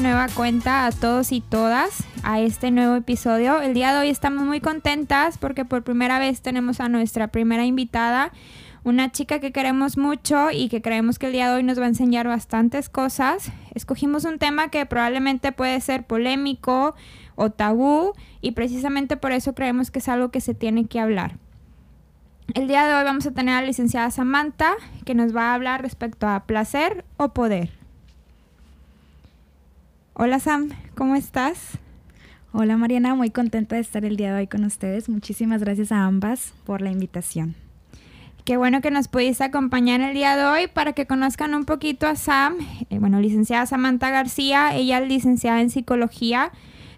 Nueva cuenta a todos y todas a este nuevo episodio. El día de hoy estamos muy contentas porque por primera vez tenemos a nuestra primera invitada, una chica que queremos mucho y que creemos que el día de hoy nos va a enseñar bastantes cosas. Escogimos un tema que probablemente puede ser polémico o tabú y precisamente por eso creemos que es algo que se tiene que hablar. El día de hoy vamos a tener a la licenciada Samantha que nos va a hablar respecto a placer o poder. Hola Sam, ¿cómo estás? Hola Mariana, muy contenta de estar el día de hoy con ustedes. Muchísimas gracias a ambas por la invitación. Qué bueno que nos pudiste acompañar el día de hoy para que conozcan un poquito a Sam. Eh, bueno, licenciada Samantha García, ella es licenciada en psicología,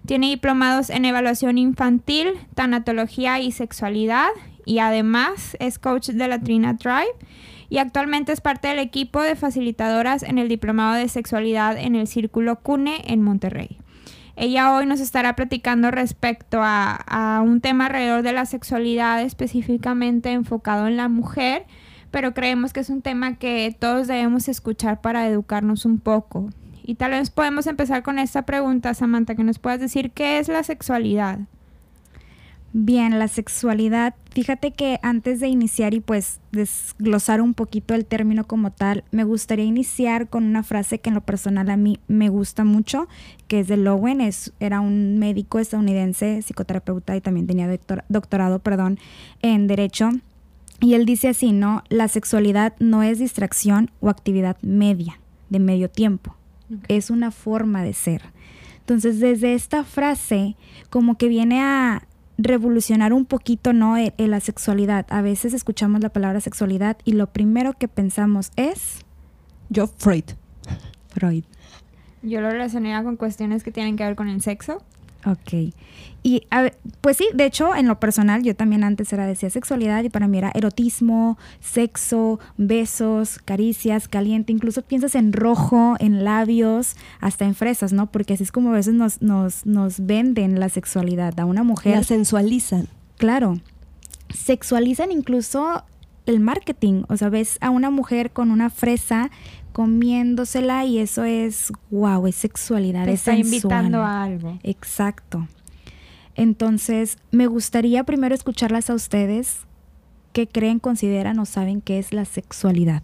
tiene diplomados en evaluación infantil, tanatología y sexualidad y además es coach de la Trina Tribe y actualmente es parte del equipo de facilitadoras en el Diplomado de Sexualidad en el Círculo CUNE en Monterrey. Ella hoy nos estará platicando respecto a, un tema alrededor de la sexualidad específicamente enfocado en la mujer, pero creemos que es un tema que todos debemos escuchar para educarnos un poco. Y tal vez podemos empezar con esta pregunta, Samantha, que nos puedas decir qué es la sexualidad. Bien, la sexualidad, fíjate que antes de iniciar y pues desglosar un poquito el término como tal, me gustaría iniciar con una frase que en lo personal a mí me gusta mucho, que es de Lowen, es, era un médico estadounidense, psicoterapeuta y también tenía doctorado perdón, en derecho. Y él dice así, ¿no? La sexualidad no es distracción o actividad media, de medio tiempo, es una forma de ser. Entonces, desde esta frase, como que viene a revolucionar un poquito, ¿no? En, la sexualidad. A veces escuchamos la palabra sexualidad y lo primero que pensamos es... Yo, Freud. Freud. Yo lo relacioné con cuestiones que tienen que ver con el sexo. Ok. Y pues sí, de hecho, en lo personal, yo también antes era decía sexualidad y para mí era erotismo, sexo, besos, caricias, caliente. Incluso piensas en rojo, en labios, hasta en fresas, ¿no? Porque así es como a veces nos, nos, nos venden la sexualidad a una mujer. La sensualizan. Claro. Sexualizan incluso el marketing. O sea, ves a una mujer con una fresa comiéndosela y eso es, wow, es sexualidad, es está invitando a algo. Exacto. Entonces, me gustaría primero escucharlas a ustedes. ¿Qué creen, consideran o saben qué es la sexualidad?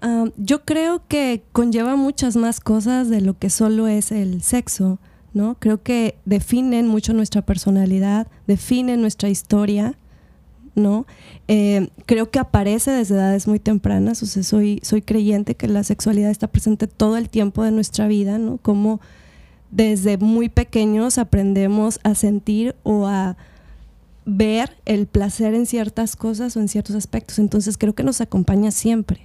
Ah, yo creo que conlleva muchas más cosas de lo que solo es el sexo, ¿no? Creo que definen mucho nuestra personalidad, definen nuestra historia ¿no? Eh, creo que aparece desde edades muy tempranas, o sea, soy, soy creyente que la sexualidad está presente todo el tiempo de nuestra vida, ¿no? Como desde muy pequeños aprendemos a sentir o a ver el placer en ciertas cosas o en ciertos aspectos, entonces creo que nos acompaña siempre.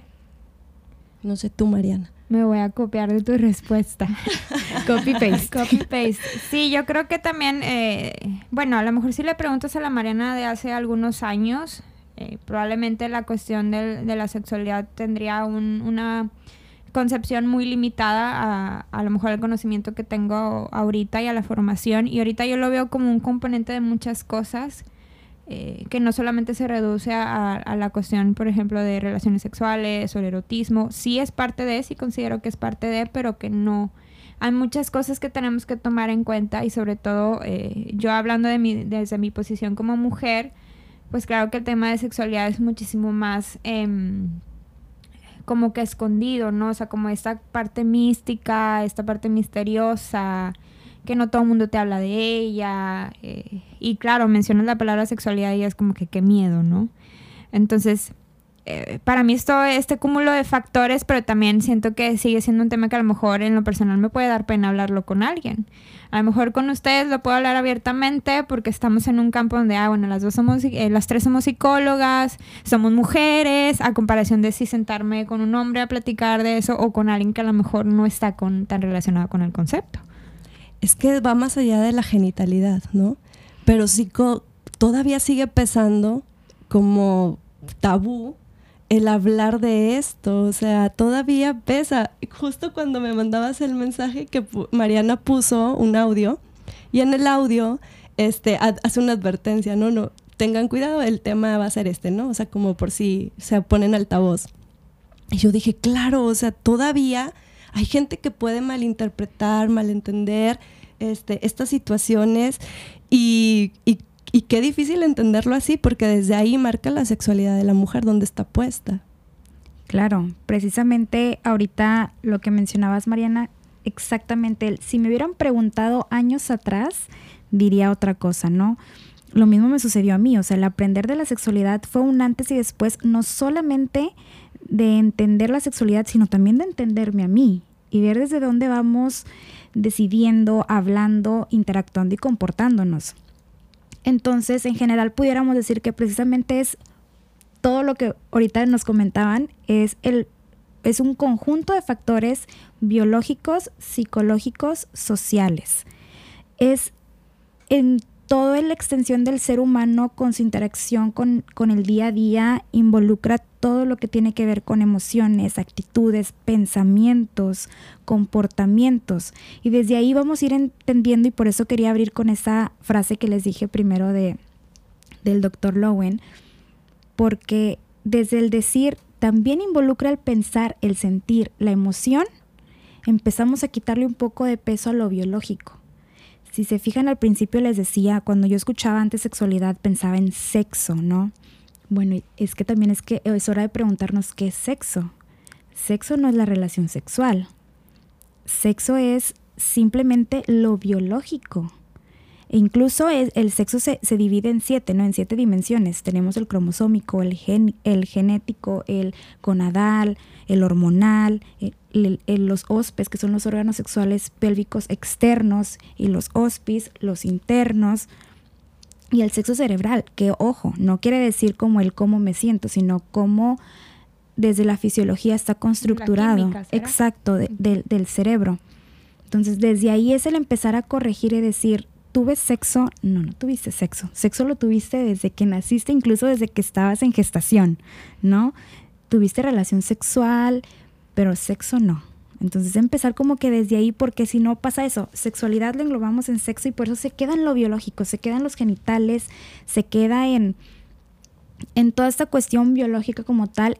No sé tú, Mariana. Me voy a copiar de tu respuesta. Copy paste. Copy paste. Sí, yo creo que también, eh, bueno, a lo mejor si le preguntas a la Mariana de hace algunos años, eh, probablemente la cuestión de, la sexualidad tendría una concepción muy limitada a, a lo mejor el conocimiento que tengo ahorita y a la formación. Y ahorita yo lo veo como un componente de muchas cosas eh, que no solamente se reduce a, la cuestión, por ejemplo, de relaciones sexuales o el erotismo, sí es parte de, sí considero que es parte de, pero que no. Hay muchas cosas que tenemos que tomar en cuenta y sobre todo eh, yo hablando de mi, desde mi posición como mujer, pues claro que el tema de sexualidad es muchísimo más em, como que escondido, ¿no? O sea, como esta parte mística, esta parte misteriosa, que no todo el mundo te habla de ella. Eh, y claro, mencionas la palabra sexualidad y es como que qué miedo, ¿no? Entonces, eh, para mí es todo este cúmulo de factores, pero también siento que sigue siendo un tema que a lo mejor en lo personal me puede dar pena hablarlo con alguien. A lo mejor con ustedes lo puedo hablar abiertamente porque estamos en un campo donde, ah, bueno, las dos somos, eh, las tres somos psicólogas, somos mujeres, a comparación de si sentarme con un hombre a platicar de eso o con alguien que a lo mejor no está con, tan relacionado con el concepto es que va más allá de la genitalidad, ¿no? Pero sí todavía sigue pesando como tabú el hablar de esto, o sea, todavía pesa. Justo cuando me mandabas el mensaje que Mariana puso un audio y en el audio este hace una advertencia, no, no, tengan cuidado, el tema va a ser este, ¿no? O sea, como por si se ponen altavoz. Y yo dije, claro, o sea, todavía hay gente que puede malinterpretar, malentender este, estas situaciones y, y, y qué difícil entenderlo así, porque desde ahí marca la sexualidad de la mujer donde está puesta. Claro, precisamente ahorita lo que mencionabas, Mariana, exactamente, si me hubieran preguntado años atrás, diría otra cosa, ¿no? Lo mismo me sucedió a mí, o sea, el aprender de la sexualidad fue un antes y después, no solamente de entender la sexualidad, sino también de entenderme a mí y ver desde dónde vamos decidiendo, hablando, interactuando y comportándonos. Entonces, en general, pudiéramos decir que precisamente es todo lo que ahorita nos comentaban, es, el, es un conjunto de factores biológicos, psicológicos, sociales. Es en toda la extensión del ser humano con su interacción con, con, el día a día involucra todo lo que tiene que ver con emociones, actitudes, pensamientos, comportamientos. Y desde ahí vamos a ir entendiendo y por eso quería abrir con esa frase que les dije primero de, del doctor Lowen, porque desde el decir también involucra el pensar, el sentir, la emoción, empezamos a quitarle un poco de peso a lo biológico si se fijan al principio les decía, cuando yo escuchaba antes sexualidad pensaba en sexo, ¿no? Bueno, es que también es que es hora de preguntarnos qué es sexo. Sexo no es la relación sexual. Sexo es simplemente lo biológico. E incluso el sexo se, se, divide en siete, ¿no? En siete dimensiones. Tenemos el cromosómico, el, gen, el genético, el conadal, el hormonal, los ospes, que son los órganos sexuales pélvicos externos, y los ospis, los internos, y el sexo cerebral, que ojo, no quiere decir como el cómo me siento, sino cómo desde la fisiología está constructurado, exacto, del cerebro. Entonces, desde ahí es el empezar a corregir y decir, ¿tuve sexo? No, no tuviste sexo. Sexo lo tuviste desde que naciste, incluso desde que estabas en gestación, ¿no? Tuviste relación sexual, pero sexo no. Entonces empezar como que desde ahí, porque si no pasa eso, sexualidad lo englobamos en sexo y por eso se queda en lo biológico, se queda en los genitales, se queda en, en toda esta cuestión biológica como tal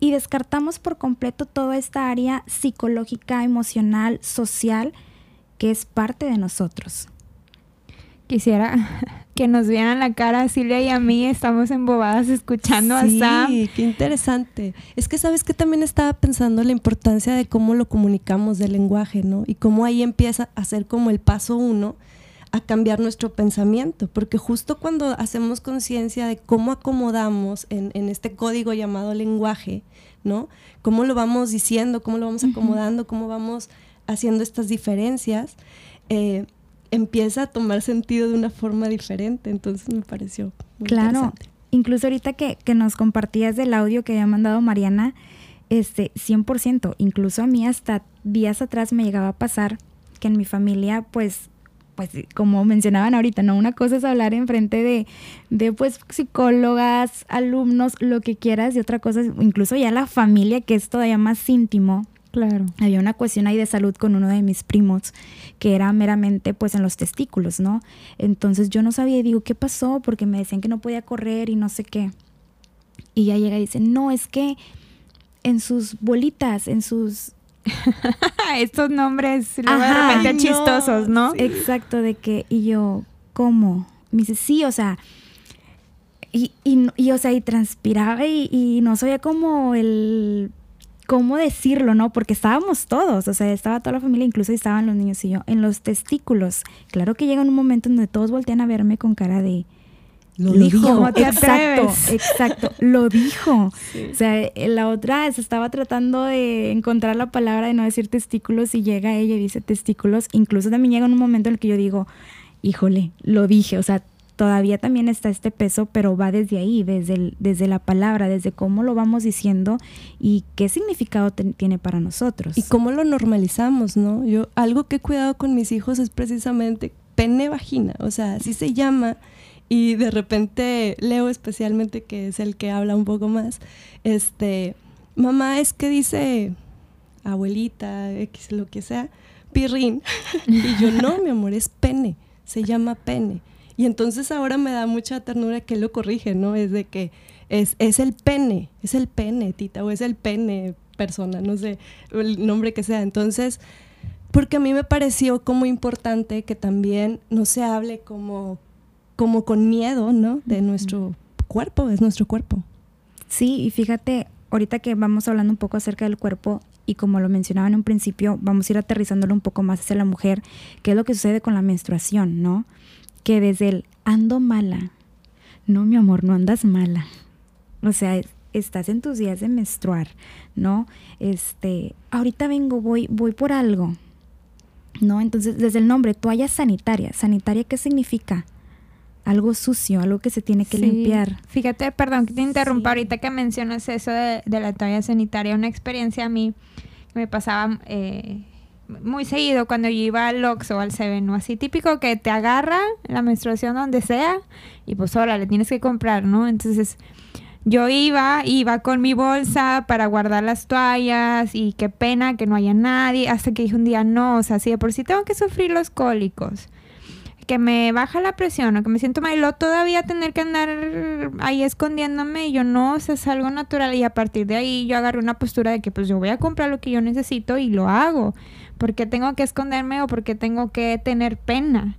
y descartamos por completo toda esta área psicológica, emocional, social que es parte de nosotros. Quisiera que nos vieran la cara Silvia y a mí, estamos embobadas escuchando a Sam. Sí, qué interesante. Es que sabes que también estaba pensando la importancia de cómo lo comunicamos del lenguaje, ¿no? Y cómo ahí empieza a ser como el paso uno a cambiar nuestro pensamiento, porque justo cuando hacemos conciencia de cómo acomodamos en, en, este código llamado lenguaje, ¿no? Cómo lo vamos diciendo, cómo lo vamos acomodando, cómo vamos haciendo estas diferencias, eh, empieza a tomar sentido de una forma diferente. Entonces me pareció muy claro. Incluso ahorita que, que, nos compartías del audio que había mandado Mariana, este, 100%, incluso a mí hasta días atrás me llegaba a pasar que en mi familia, pues, pues como mencionaban ahorita, ¿no? Una cosa es hablar en frente de, de pues psicólogas, alumnos, lo que quieras, y otra cosa es incluso ya la familia, que es todavía más íntimo, Claro. Había una cuestión ahí de salud con uno de mis primos que era meramente pues en los testículos, ¿no? Entonces yo no sabía y digo, ¿qué pasó? Porque me decían que no podía correr y no sé qué. Y ya llega y dice, no, es que en sus bolitas, en sus... Estos nombres realmente chistosos, ¿no? Exacto, de que, y yo, ¿cómo? Me dice, sí, o sea, y, y, o sea, y transpiraba y, y no sabía como el cómo decirlo, ¿no? Porque estábamos todos, o sea, estaba toda la familia, incluso estaban los niños y yo, en los testículos. Claro que llega un momento en donde todos voltean a verme con cara de... Lo dijo. exacto, exacto, lo dijo. O sea, la otra se estaba tratando de encontrar la palabra de no decir testículos y llega ella y dice testículos. Incluso también llega un momento en el que yo digo, híjole, lo dije, o sea, todavía también está este peso, pero va desde ahí, desde, desde la palabra, desde cómo lo vamos diciendo y qué significado tiene para nosotros. Y cómo lo normalizamos, ¿no? Yo algo que he cuidado con mis hijos es precisamente pene vagina, o sea, así se llama. Y de repente Leo especialmente, que es el que habla un poco más, este, mamá es que dice abuelita, X, lo que sea, pirrín. y yo, no, mi amor, es pene, se llama pene. Y entonces ahora me da mucha ternura que él lo corrige, ¿no? Es de que es, es el pene, es el pene, tita, o es el pene, persona, no sé, el nombre que sea. Entonces, porque a mí me pareció como importante que también no se hable como, como con miedo, ¿no? De nuestro cuerpo, es nuestro cuerpo. Sí, y fíjate, ahorita que vamos hablando un poco acerca del cuerpo y como lo mencionaba en un principio, vamos a ir aterrizándolo un poco más hacia la mujer, qué es lo que sucede con la menstruación, ¿no? Que desde el ando mala, no mi amor, no andas mala. O sea, estás en tus días de menstruar, ¿no? Este, ahorita vengo, voy, voy por algo, ¿no? Entonces, desde el nombre, toalla sanitaria. ¿Sanitaria qué significa? Algo sucio, algo que se tiene que limpiar. Fíjate, perdón que te interrumpa ahorita que mencionas eso de, la toalla sanitaria. Una experiencia a mí que me pasaba eh, muy seguido cuando yo iba al Ox o al Seven, ¿no? Así típico que te agarra la menstruación donde sea y pues ahora le tienes que comprar, ¿no? Entonces yo iba, iba con mi bolsa para guardar las toallas y qué pena que no haya nadie, hasta que dije un día, no, o sea, si de por sí tengo que sufrir los cólicos, que me baja la presión o que me siento mal, todavía tener que andar ahí escondiéndome, y yo no, o sea, es algo natural y a partir de ahí yo agarré una postura de que pues yo voy a comprar lo que yo necesito y lo hago, porque tengo que esconderme o porque tengo que tener pena.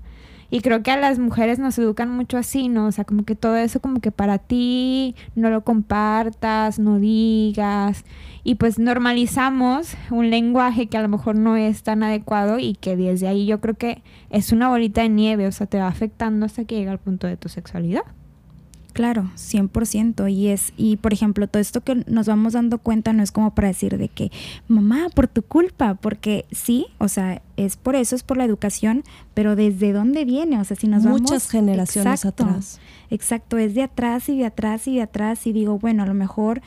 Y creo que a las mujeres nos educan mucho así, ¿no? O sea, como que todo eso como que para ti no lo compartas, no digas. Y pues normalizamos un lenguaje que a lo mejor no es tan adecuado y que desde ahí yo creo que es una bolita de nieve, o sea, te va afectando hasta que llega al punto de tu sexualidad. Claro, 100%. Y es, y por ejemplo, todo esto que nos vamos dando cuenta no es como para decir de que, mamá, por tu culpa, porque sí, o sea, es por eso, es por la educación, pero ¿desde dónde viene? O sea, si nos Muchas vamos... Muchas generaciones atrás. Exacto, es de atrás y de atrás y de atrás. Y digo, bueno, a lo mejor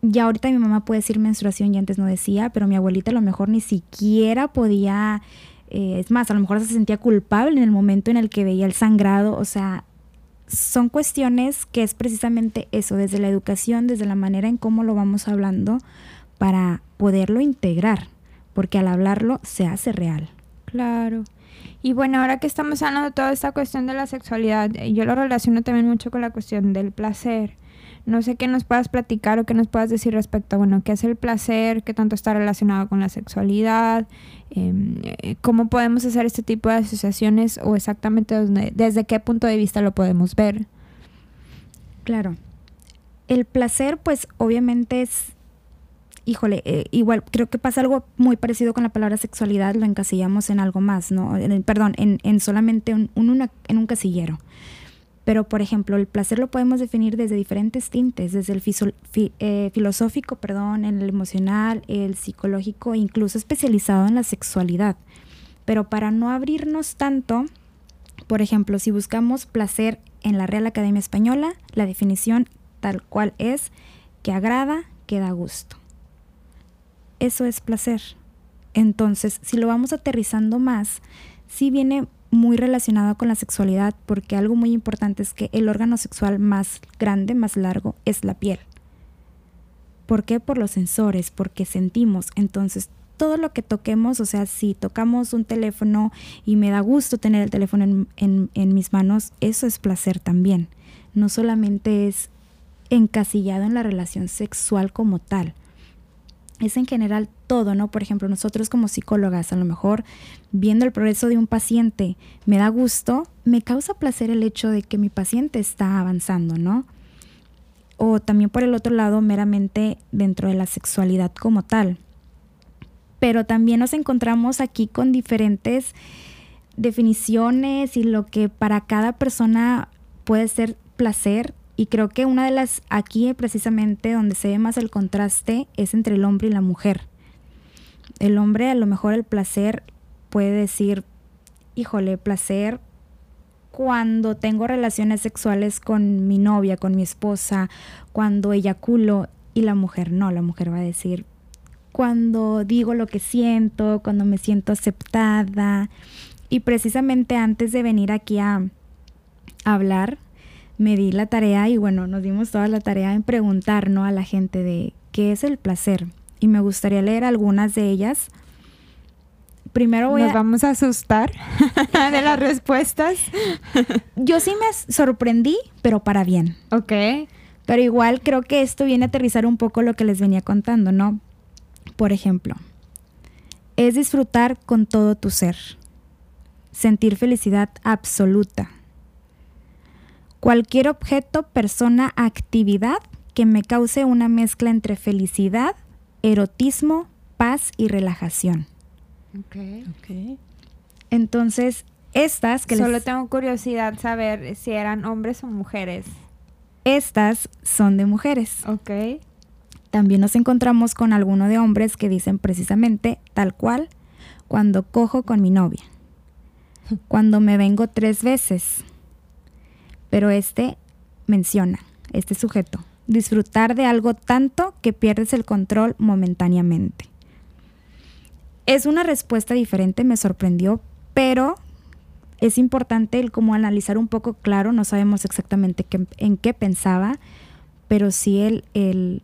ya ahorita mi mamá puede decir menstruación y antes no decía, pero mi abuelita a lo mejor ni siquiera podía... Eh, es más, a lo mejor se sentía culpable en el momento en el que veía el sangrado, o sea, son cuestiones que es precisamente eso, desde la educación, desde la manera en cómo lo vamos hablando, para poderlo integrar, porque al hablarlo se hace real. Claro. Y bueno, ahora que estamos hablando de toda esta cuestión de la sexualidad, yo lo relaciono también mucho con la cuestión del placer. No sé qué nos puedas platicar o qué nos puedas decir respecto a, bueno, qué es el placer, qué tanto está relacionado con la sexualidad, em, eh, cómo podemos hacer este tipo de asociaciones o exactamente desde qué punto de vista lo podemos ver. Claro. El placer, pues obviamente es, híjole, eh, igual creo que pasa algo muy parecido con la palabra sexualidad, lo encasillamos en algo más, ¿no? perdón, en, solamente un, en un casillero. Pero, por ejemplo, el placer lo podemos definir desde diferentes tintes, desde el eh, filosófico, perdón, el emocional, el psicológico, incluso especializado en la sexualidad. Pero para no abrirnos tanto, por ejemplo, si buscamos placer en la Real Academia Española, la definición tal cual es que agrada, que da gusto. Eso es placer. Entonces, si lo vamos aterrizando más, sí viene muy relacionado con la sexualidad porque algo muy importante es que el órgano sexual más grande, más largo, es la piel. ¿Por qué? Por los sensores, porque sentimos. Entonces, todo lo que toquemos, o sea, si tocamos un teléfono y me da gusto tener el teléfono en, en mis manos, eso es placer también. No solamente es encasillado en la relación sexual como tal es en general todo, ¿no? Por ejemplo, nosotros como psicólogas, a lo mejor viendo el progreso de un paciente, me da gusto, me causa placer el hecho de que mi paciente está avanzando, ¿no? O también por el otro lado, meramente dentro de la sexualidad como tal. Pero también nos encontramos aquí con diferentes definiciones y lo que para cada persona puede ser placer y creo que una de las, aquí precisamente donde se ve más el contraste es entre el hombre y la mujer. El hombre a lo mejor el placer puede decir, híjole, placer cuando tengo relaciones sexuales con mi novia, con mi esposa, cuando eyaculo y la mujer no, la mujer va a decir cuando digo lo que siento, cuando me siento aceptada. Y precisamente antes de venir aquí a, hablar, me di la tarea y bueno, nos dimos toda la tarea en preguntar a la gente de qué es el placer. Y me gustaría leer algunas de ellas. Primero voy Nos vamos a asustar de las respuestas. Yo sí me sorprendí, pero para bien. Ok. Pero igual creo que esto viene a aterrizar un poco lo que les venía contando, ¿no? Por ejemplo, es disfrutar con todo tu ser, sentir felicidad absoluta. Cualquier objeto, persona, actividad que me cause una mezcla entre felicidad, erotismo, paz y relajación. Ok. Ok. Entonces, estas que Solo les- tengo curiosidad saber si eran hombres o mujeres. estas son de mujeres. Ok. También nos encontramos con alguno de hombres que dicen precisamente tal cual cuando cojo con mi novia. Cuando me vengo tres veces. Pero este menciona, este sujeto, disfrutar de algo tanto que pierdes el control momentáneamente. Es una respuesta diferente, me sorprendió, pero es importante el como analizar un poco claro, no sabemos exactamente qué- en qué pensaba, pero sí el, el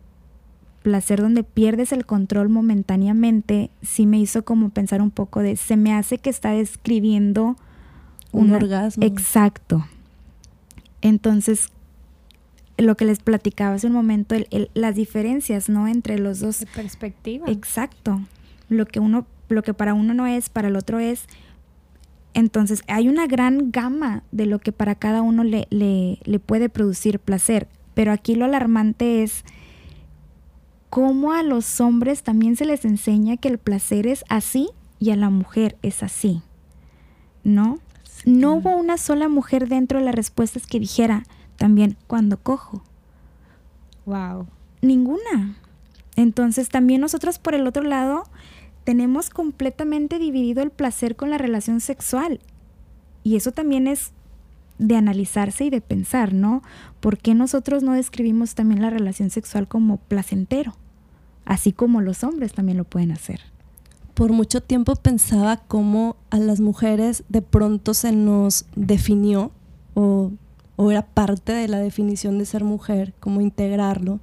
placer donde pierdes el control momentáneamente, sí me hizo como pensar un poco de, se me hace que está describiendo Un una- orgasmo. Exacto. Entonces, lo que les platicaba hace un momento, el- el- las diferencias, ¿no? Entre los dos De perspectiva. Exacto. Lo que uno, lo que para uno no es, para el otro es. Entonces, hay una gran gama de lo que para cada uno le, le, le puede producir placer. Pero aquí lo alarmante es cómo a los hombres también se les enseña que el placer es así y a la mujer es así. ¿No? No hubo una sola mujer dentro de las respuestas que dijera también cuando cojo. Wow. Ninguna. Entonces también nosotros por el otro lado tenemos completamente dividido el placer con la relación sexual. Y eso también es de analizarse y de pensar, ¿no? ¿Por qué nosotros no describimos también la relación sexual como placentero? Así como los hombres también lo pueden hacer. Por mucho tiempo pensaba cómo a las mujeres de pronto se nos definió o, o era parte de la definición de ser mujer, cómo integrarlo.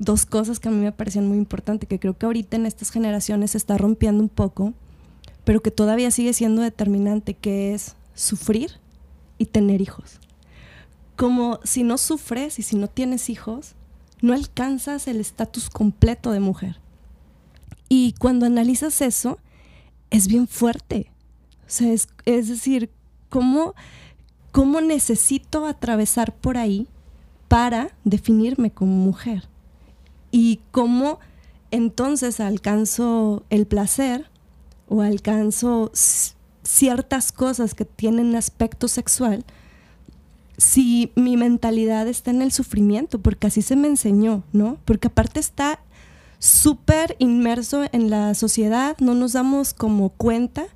Dos cosas que a mí me parecían muy importantes, que creo que ahorita en estas generaciones se está rompiendo un poco, pero que todavía sigue siendo determinante, que es sufrir y tener hijos. Como si no sufres y si no tienes hijos, no alcanzas el estatus completo de mujer. Y cuando analizas eso, es bien fuerte. O sea, es, es decir, ¿cómo, ¿cómo necesito atravesar por ahí para definirme como mujer? Y cómo entonces alcanzo el placer o alcanzo ciertas cosas que tienen aspecto sexual si mi mentalidad está en el sufrimiento, porque así se me enseñó, ¿no? Porque aparte está súper inmerso en la sociedad, no nos damos como cuenta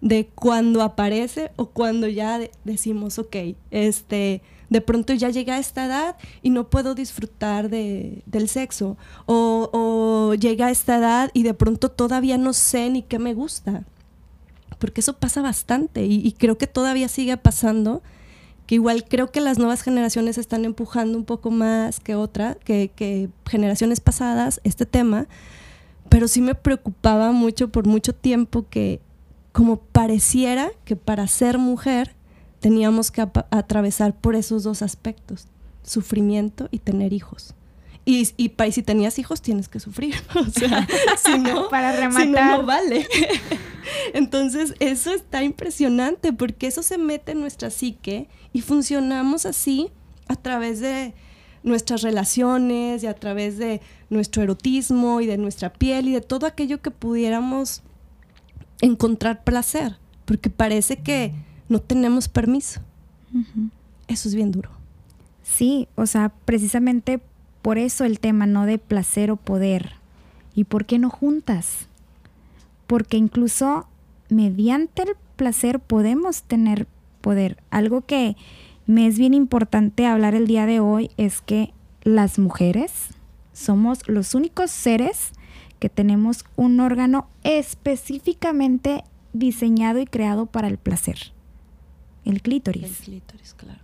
de cuando aparece o cuando ya de- decimos, ok, este, de pronto ya llegué a esta edad y no puedo disfrutar de, del sexo, o, o llegué a esta edad y de pronto todavía no sé ni qué me gusta, porque eso pasa bastante y creo que todavía sigue pasando que igual creo que las nuevas generaciones están empujando un poco más que otra, que, que generaciones pasadas, este tema, pero sí me preocupaba mucho por mucho tiempo que como pareciera que para ser mujer teníamos que atravesar por esos dos aspectos, sufrimiento y tener hijos. Y, y, y si tenías hijos tienes que sufrir, o sea, si no, Para si no, rematar. no vale. Entonces, eso está impresionante porque eso se mete en nuestra psique y funcionamos así a través de nuestras relaciones y a través de nuestro erotismo y de nuestra piel y de todo aquello que pudiéramos encontrar placer, porque parece que no tenemos permiso. Eso es bien duro. Sí, o sea, precisamente por eso el tema, no de placer o poder. ¿Y por qué no juntas? Porque incluso mediante el placer podemos tener poder. Algo que me es bien importante hablar el día de hoy es que las mujeres somos los únicos seres que tenemos un órgano específicamente diseñado y creado para el placer. El clítoris El clítoris, claro.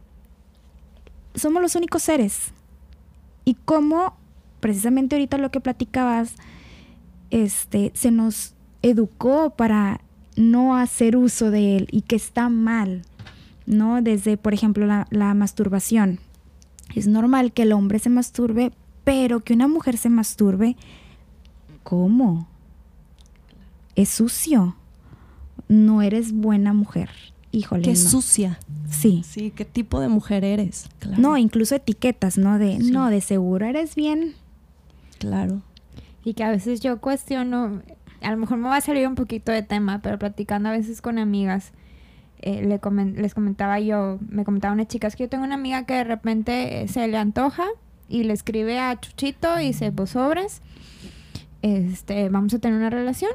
somos los únicos seres. Y cómo, precisamente ahorita lo que platicabas, este, se nos educó para no hacer uso de él y que está mal, ¿no? Desde, por ejemplo, la, la masturbación. Es normal que el hombre se masturbe, pero que una mujer se masturbe ¿cómo? Es sucio. No eres buena mujer. Híjole. Qué no. sucia. Sí. Sí, qué tipo de mujer eres. Claro. No, incluso etiquetas, ¿no? De, Sí. no, de seguro eres bien. Claro. Y que a veces yo cuestiono, a lo mejor me va a salir un poquito de tema, pero platicando a veces con amigas, eh, le comen- les comentaba yo, me comentaba una chica, es que yo tengo una amiga que de repente eh, se le antoja y le escribe a Chuchito y dice, pues sobres, este, vamos a tener una relación,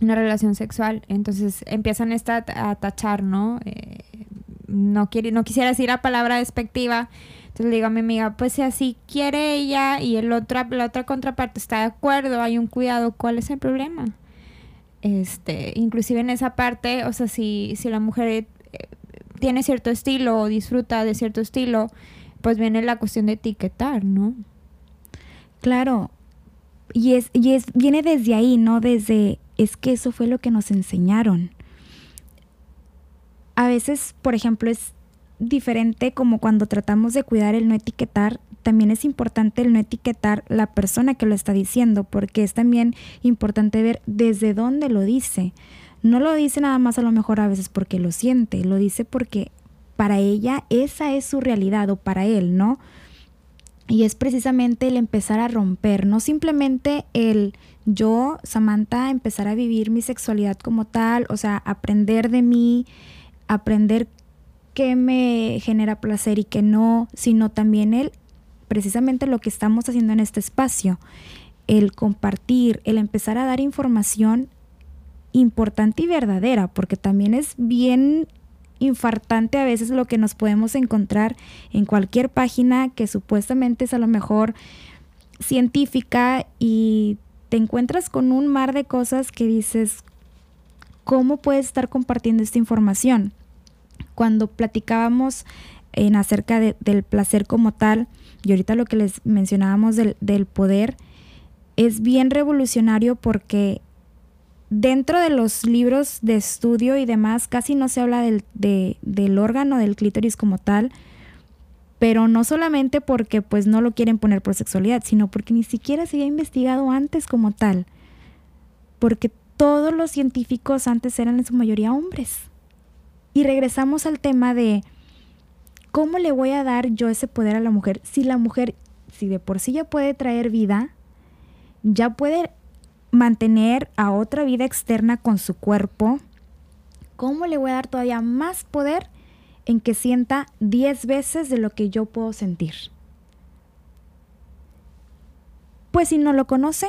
una relación sexual. Entonces empiezan esta a tachar, ¿no? Eh, no, quiere, no quisiera decir la palabra despectiva, entonces le digo a mi amiga, pues si así quiere ella y el otra, la otra contraparte está de acuerdo, hay un cuidado, ¿cuál es el problema? Este, inclusive en esa parte, o sea, si, si la mujer eh, tiene cierto estilo o disfruta de cierto estilo, pues viene la cuestión de etiquetar, ¿no? Claro. Y es, y es, viene desde ahí, ¿no? Desde, es que eso fue lo que nos enseñaron. A veces, por ejemplo, es diferente como cuando tratamos de cuidar el no etiquetar, también es importante el no etiquetar la persona que lo está diciendo, porque es también importante ver desde dónde lo dice. No lo dice nada más a lo mejor a veces porque lo siente, lo dice porque para ella esa es su realidad o para él, ¿no? Y es precisamente el empezar a romper, no simplemente el yo, Samantha, empezar a vivir mi sexualidad como tal, o sea, aprender de mí, aprender qué me genera placer y qué no, sino también el, precisamente lo que estamos haciendo en este espacio, el compartir, el empezar a dar información importante y verdadera, porque también es bien infartante a veces lo que nos podemos encontrar en cualquier página que supuestamente es a lo mejor científica y te encuentras con un mar de cosas que dices, ¿cómo puedes estar compartiendo esta información? Cuando platicábamos en acerca de- del placer como tal, y ahorita lo que les mencionábamos del, del poder, es bien revolucionario porque dentro de los libros de estudio y demás casi no se habla del, de- del órgano del clítoris como tal, pero no solamente porque pues no lo quieren poner por sexualidad, sino porque ni siquiera se había investigado antes como tal, porque todos los científicos antes eran en su mayoría hombres. Y regresamos al tema de cómo le voy a dar yo ese poder a la mujer si la mujer, si de por sí ya puede traer vida, ya puede mantener a otra vida externa con su cuerpo, ¿cómo le voy a dar todavía más poder en que sienta 10 veces de lo que yo puedo sentir? Pues si no lo conoce,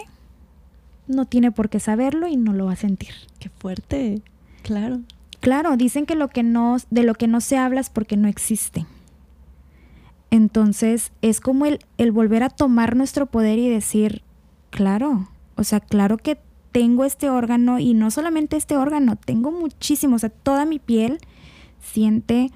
no tiene por qué saberlo y no lo va a sentir. Qué fuerte. Claro. Claro, dicen que lo que no, de lo que no se habla es porque no existe. Entonces, es como el, el volver a tomar nuestro poder y decir, claro, o sea, claro que tengo este órgano y no solamente este órgano, tengo muchísimo, o sea, toda mi piel siente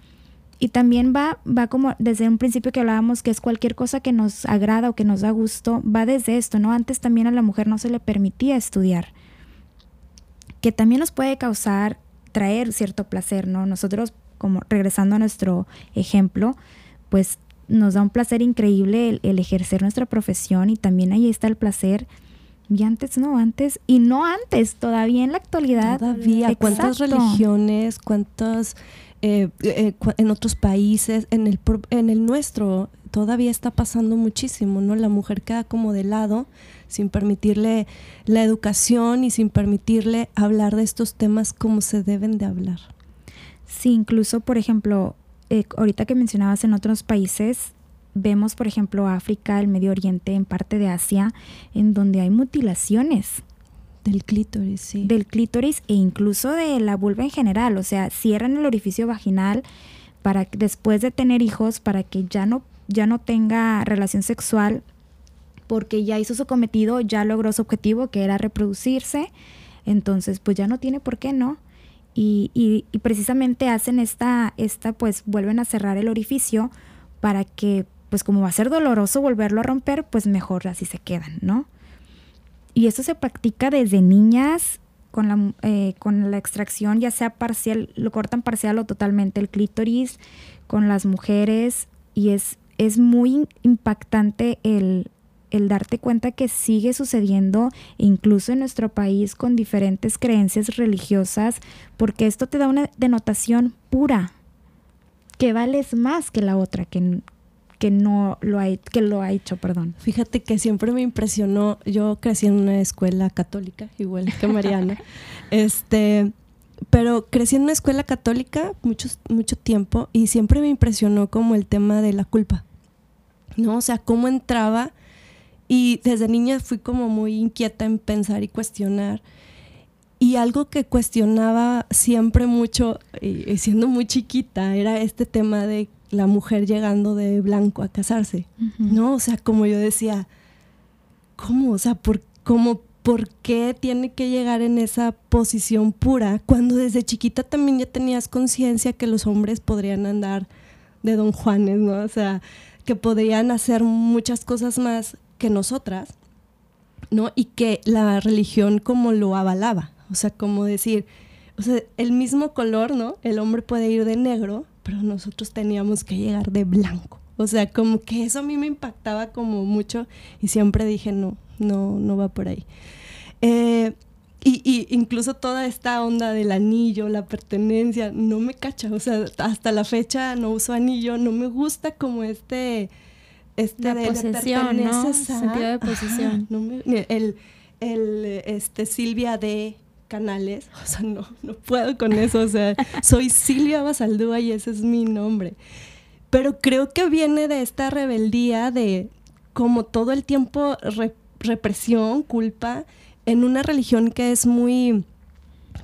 y también va, va como desde un principio que hablábamos que es cualquier cosa que nos agrada o que nos da gusto, va desde esto, ¿no? Antes también a la mujer no se le permitía estudiar, que también nos puede causar, traer cierto placer, ¿no? Nosotros, como regresando a nuestro ejemplo, pues nos da un placer increíble el, el ejercer nuestra profesión y también ahí está el placer. Y antes no, antes, y no antes, todavía en la actualidad. Todavía, ¿cuántas religiones, cuántas eh, eh, cu- en otros países, en el, pro- en el nuestro, todavía está pasando muchísimo, ¿no? La mujer queda como de lado sin permitirle la educación y sin permitirle hablar de estos temas como se deben de hablar. Sí, incluso, por ejemplo, eh, ahorita que mencionabas en otros países, vemos, por ejemplo, África, el Medio Oriente, en parte de Asia, en donde hay mutilaciones Del clítoris, sí. del clítoris e incluso de la vulva en general. O sea, cierran el orificio vaginal para después de tener hijos, para que ya no, ya no tenga relación sexual, porque ya hizo su cometido, ya logró su objetivo, que era reproducirse. Entonces, pues ya no tiene por qué, ¿no? Y, y- y precisamente hacen esta, esta, pues vuelven a cerrar el orificio para que, pues como va a ser doloroso volverlo a romper, pues mejor así se quedan, ¿no? Y esto se practica desde niñas con la, eh, con la extracción, ya sea parcial, lo cortan parcial o totalmente el clítoris, con las mujeres, y es, es muy impactante el, el darte cuenta que sigue sucediendo incluso en nuestro país con diferentes creencias religiosas, porque esto te da una denotación pura, que vales más que la otra, que, que no lo ha, que lo ha hecho, perdón. Fíjate que siempre me impresionó, yo crecí en una escuela católica, igual que Mariana, este, pero crecí en una escuela católica mucho, mucho tiempo y siempre me impresionó como el tema de la culpa, ¿no? O sea, cómo entraba y desde niña fui como muy inquieta en pensar y cuestionar. Y algo que cuestionaba siempre mucho, y siendo muy chiquita, era este tema de la mujer llegando de blanco a casarse, ¿no? O sea, como yo decía, ¿cómo? O sea, ¿por, cómo, ¿por qué tiene que llegar en esa posición pura cuando desde chiquita también ya tenías conciencia que los hombres podrían andar de don Juanes, ¿no? O sea, que podrían hacer muchas cosas más que nosotras, ¿no? Y que la religión como lo avalaba, o sea, como decir, o sea, el mismo color, ¿no? El hombre puede ir de negro, pero nosotros teníamos que llegar de blanco. O sea, como que eso a mí me impactaba como mucho y siempre dije, no, no, no va por ahí. Eh, y, y, incluso toda esta onda del anillo, la pertenencia, no me cacha. O sea, hasta la fecha no uso anillo, no me gusta como este... este la posesión, ¿no? Sentido de posesión. el, el, este, Silvia de Canales, o sea, no, no puedo con eso. O sea, soy Silvia Basaldúa y ese es mi nombre. Pero creo que viene de esta rebeldía de como todo el tiempo represión, culpa en una religión que es muy,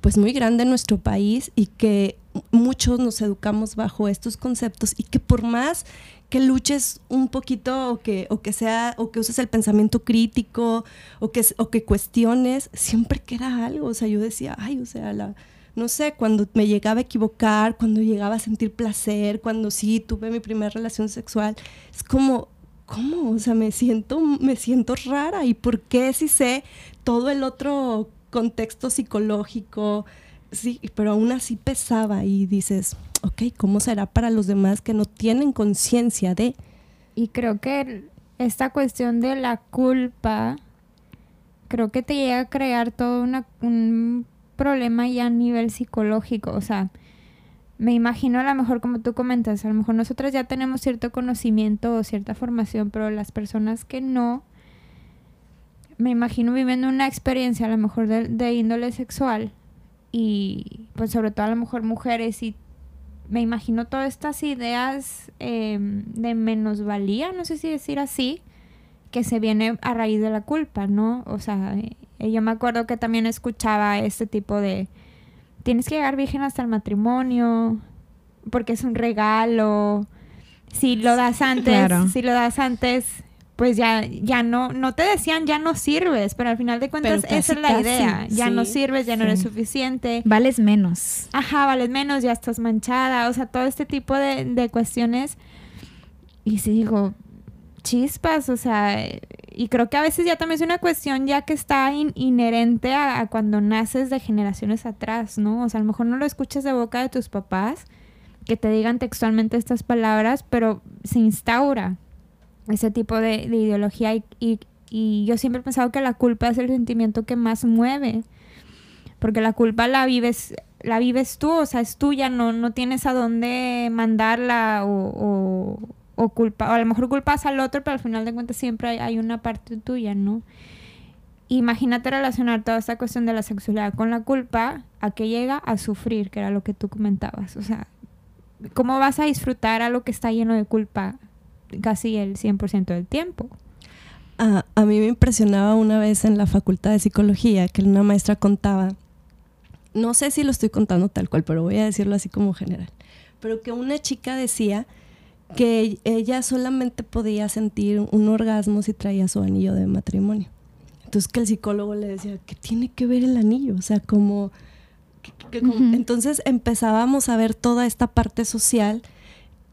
pues muy grande en nuestro país y que muchos nos educamos bajo estos conceptos y que por más que luches un poquito o que, o que sea, o que uses el pensamiento crítico o que, o que cuestiones, siempre queda algo. O sea, yo decía, ay, o sea, la, no sé, cuando me llegaba a equivocar, cuando llegaba a sentir placer, cuando sí tuve mi primera relación sexual, es como, ¿cómo? O sea, me siento, me siento rara. ¿Y por qué si sé todo el otro contexto psicológico? Sí, pero aún así pesaba y dices, ok, ¿cómo será para los demás que no tienen conciencia de? Y creo que esta cuestión de la culpa, creo que te llega a crear todo un problema ya a nivel psicológico. O sea, me imagino a lo mejor como tú comentas, a lo mejor nosotros ya tenemos cierto conocimiento o cierta formación, pero las personas que no, me imagino viviendo una experiencia a lo mejor de, índole sexual y pues sobre todo a lo mejor mujeres y me imagino todas estas ideas em, de menosvalía, no sé si decir así, que se viene a raíz de la culpa, ¿no? O sea, eh, yo me acuerdo que también escuchaba este tipo de tienes que llegar virgen hasta el matrimonio, porque es un regalo. Si lo das antes, si lo das antes, pues ya, ya no, no te decían ya no sirves, pero al final de cuentas esa es la idea. Ya no sirves, ya no eres suficiente. Vales menos. Ajá, vales menos, ya estás manchada. O sea, todo este tipo de, de cuestiones. Y sí digo, chispas, o sea, y creo que a veces ya también es una cuestión ya que está inherente a, cuando naces de generaciones atrás, ¿no? O sea, a lo mejor no lo escuchas de boca de tus papás, que te digan textualmente estas palabras, pero se instaura ese tipo de, ideología y, y, yo siempre he pensado que la culpa es el sentimiento que más mueve, porque la culpa la vives la vives tú, o sea, es tuya, no, no tienes a dónde mandarla o o culpa, o a lo mejor culpas al otro, pero al final de cuentas siempre hay, una parte tuya, ¿no? Imagínate relacionar toda esta cuestión de la sexualidad con la culpa, a que llega a sufrir, que era lo que tú comentabas. O sea, ¿cómo vas a disfrutar a lo que está lleno de culpa casi el 100% del tiempo? a mí me impresionaba una vez en la facultad de psicología que una maestra contaba, no sé si lo estoy contando tal cual, pero voy a decirlo así como general, pero que una chica decía que ella solamente podía sentir un orgasmo si traía su anillo de matrimonio. Entonces que el psicólogo le decía, ¿qué tiene que ver el anillo? O sea, como... Entonces empezábamos a ver toda esta parte social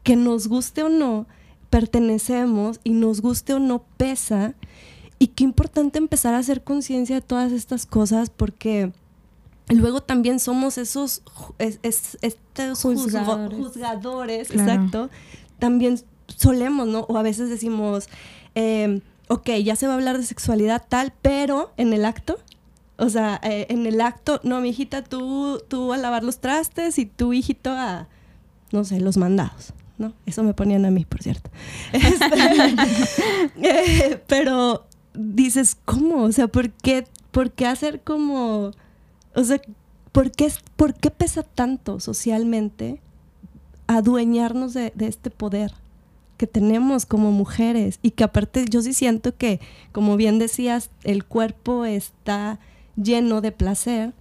que nos guste o no, pertenecemos y nos guste o no pesa. Y qué importante empezar a hacer conciencia de todas estas cosas porque luego también somos esos estos juzgadores, exacto, también solemos, ¿no? O a veces decimos, em, ok, ya se va a hablar de sexualidad tal, pero en el acto, o sea, eh, en el acto, no, mi hijita, tú, tú a lavar los trastes y tu hijito a, no sé, los mandados. ¿No? Eso me ponían a mí, por cierto. Este, eh, pero dices, ¿cómo? O sea, ¿por qué, ¿por qué hacer como, o sea, ¿por qué, ¿por qué pesa tanto socialmente adueñarnos de, de este poder? que tenemos como mujeres y que aparte yo sí siento que, como bien decías, el cuerpo está lleno de placer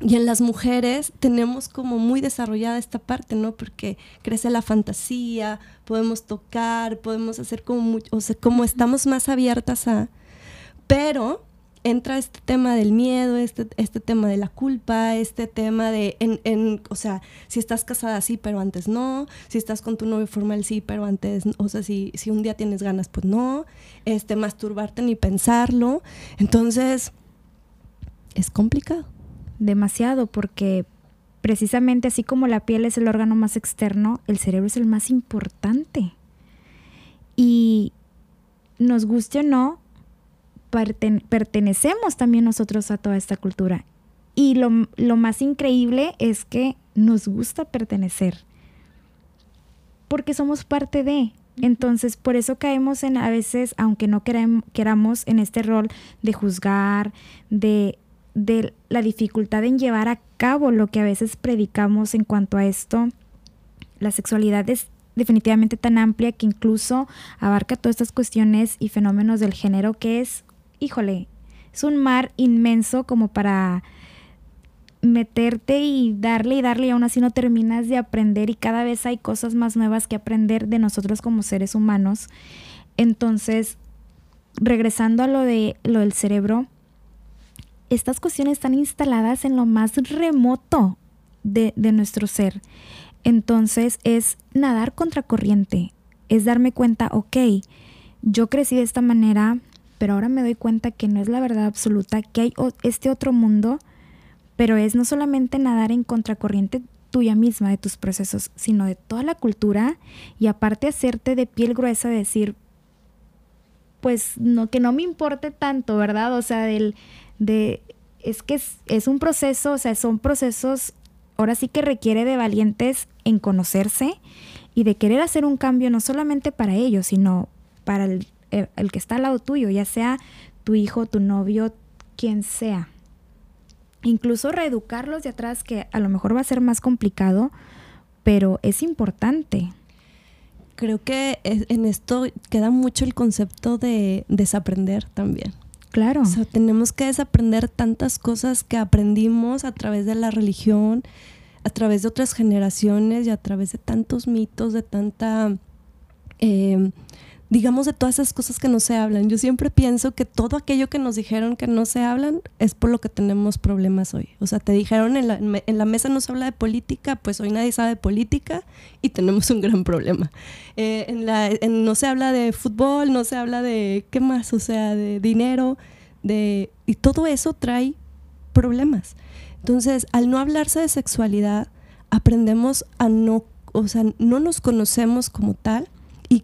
y en las mujeres tenemos como muy desarrollada esta parte, ¿no? Porque crece la fantasía, podemos tocar, podemos hacer como, o sea, como estamos más abiertas a... Pero entra este tema del miedo, este, este tema de la culpa, este tema de, en, en, o sea, si estás casada sí, pero antes no, si estás con tu novio formal sí, pero antes, o sea, si, si un día tienes ganas, pues no, este, masturbarte ni pensarlo. Entonces, es complicado. Demasiado, porque precisamente así como la piel es el órgano más externo, el cerebro es el más importante. Y nos guste o no, pertenecemos también nosotros a toda esta cultura. Y lo, más increíble es que nos gusta pertenecer, porque somos parte de. Entonces, por eso caemos en a veces, aunque no queramos, en este rol de juzgar, de, de la dificultad en llevar a cabo lo que a veces predicamos en cuanto a esto. La sexualidad es definitivamente tan amplia que incluso abarca todas estas cuestiones y fenómenos del género que es híjole, es un mar inmenso como para meterte y darle y darle y aún así no terminas de aprender y cada vez hay cosas más nuevas que aprender de nosotros como seres humanos. Entonces, regresando a lo de lo del cerebro, estas cuestiones están instaladas en lo más remoto de, de nuestro ser. Entonces es nadar contra corriente, es darme cuenta, ok, yo crecí de esta manera, pero ahora me doy cuenta que no es la verdad absoluta, que hay este otro mundo, pero es no solamente nadar en contracorriente tuya misma de tus procesos, sino de toda la cultura y aparte hacerte de piel gruesa decir, pues no, que no me importe tanto, ¿verdad? O sea, del, de, es que es, un proceso, o sea, son procesos, ahora sí que requiere de valientes en conocerse y de querer hacer un cambio no solamente para ellos, sino para el el, que está al lado tuyo, ya sea tu hijo, tu novio, quien sea. Incluso reeducarlos de atrás, que a lo mejor va a ser más complicado, pero es importante. Creo que en esto queda mucho el concepto de desaprender también. Claro. O sea, tenemos que desaprender tantas cosas que aprendimos a través de la religión, a través de otras generaciones y a través de tantos mitos, de tanta eh, digamos, de todas esas cosas que no se hablan. Yo siempre pienso que todo aquello que nos dijeron que no se hablan es por lo que tenemos problemas hoy. O sea, te dijeron en la, en la mesa no se habla de política, pues hoy nadie sabe de política y tenemos un gran problema. Eh, en la, no se habla de fútbol, no se habla de, ¿qué más? O sea, de dinero, de... Y todo eso trae problemas. Entonces, al no hablarse de sexualidad, aprendemos a no, o sea, no nos conocemos como tal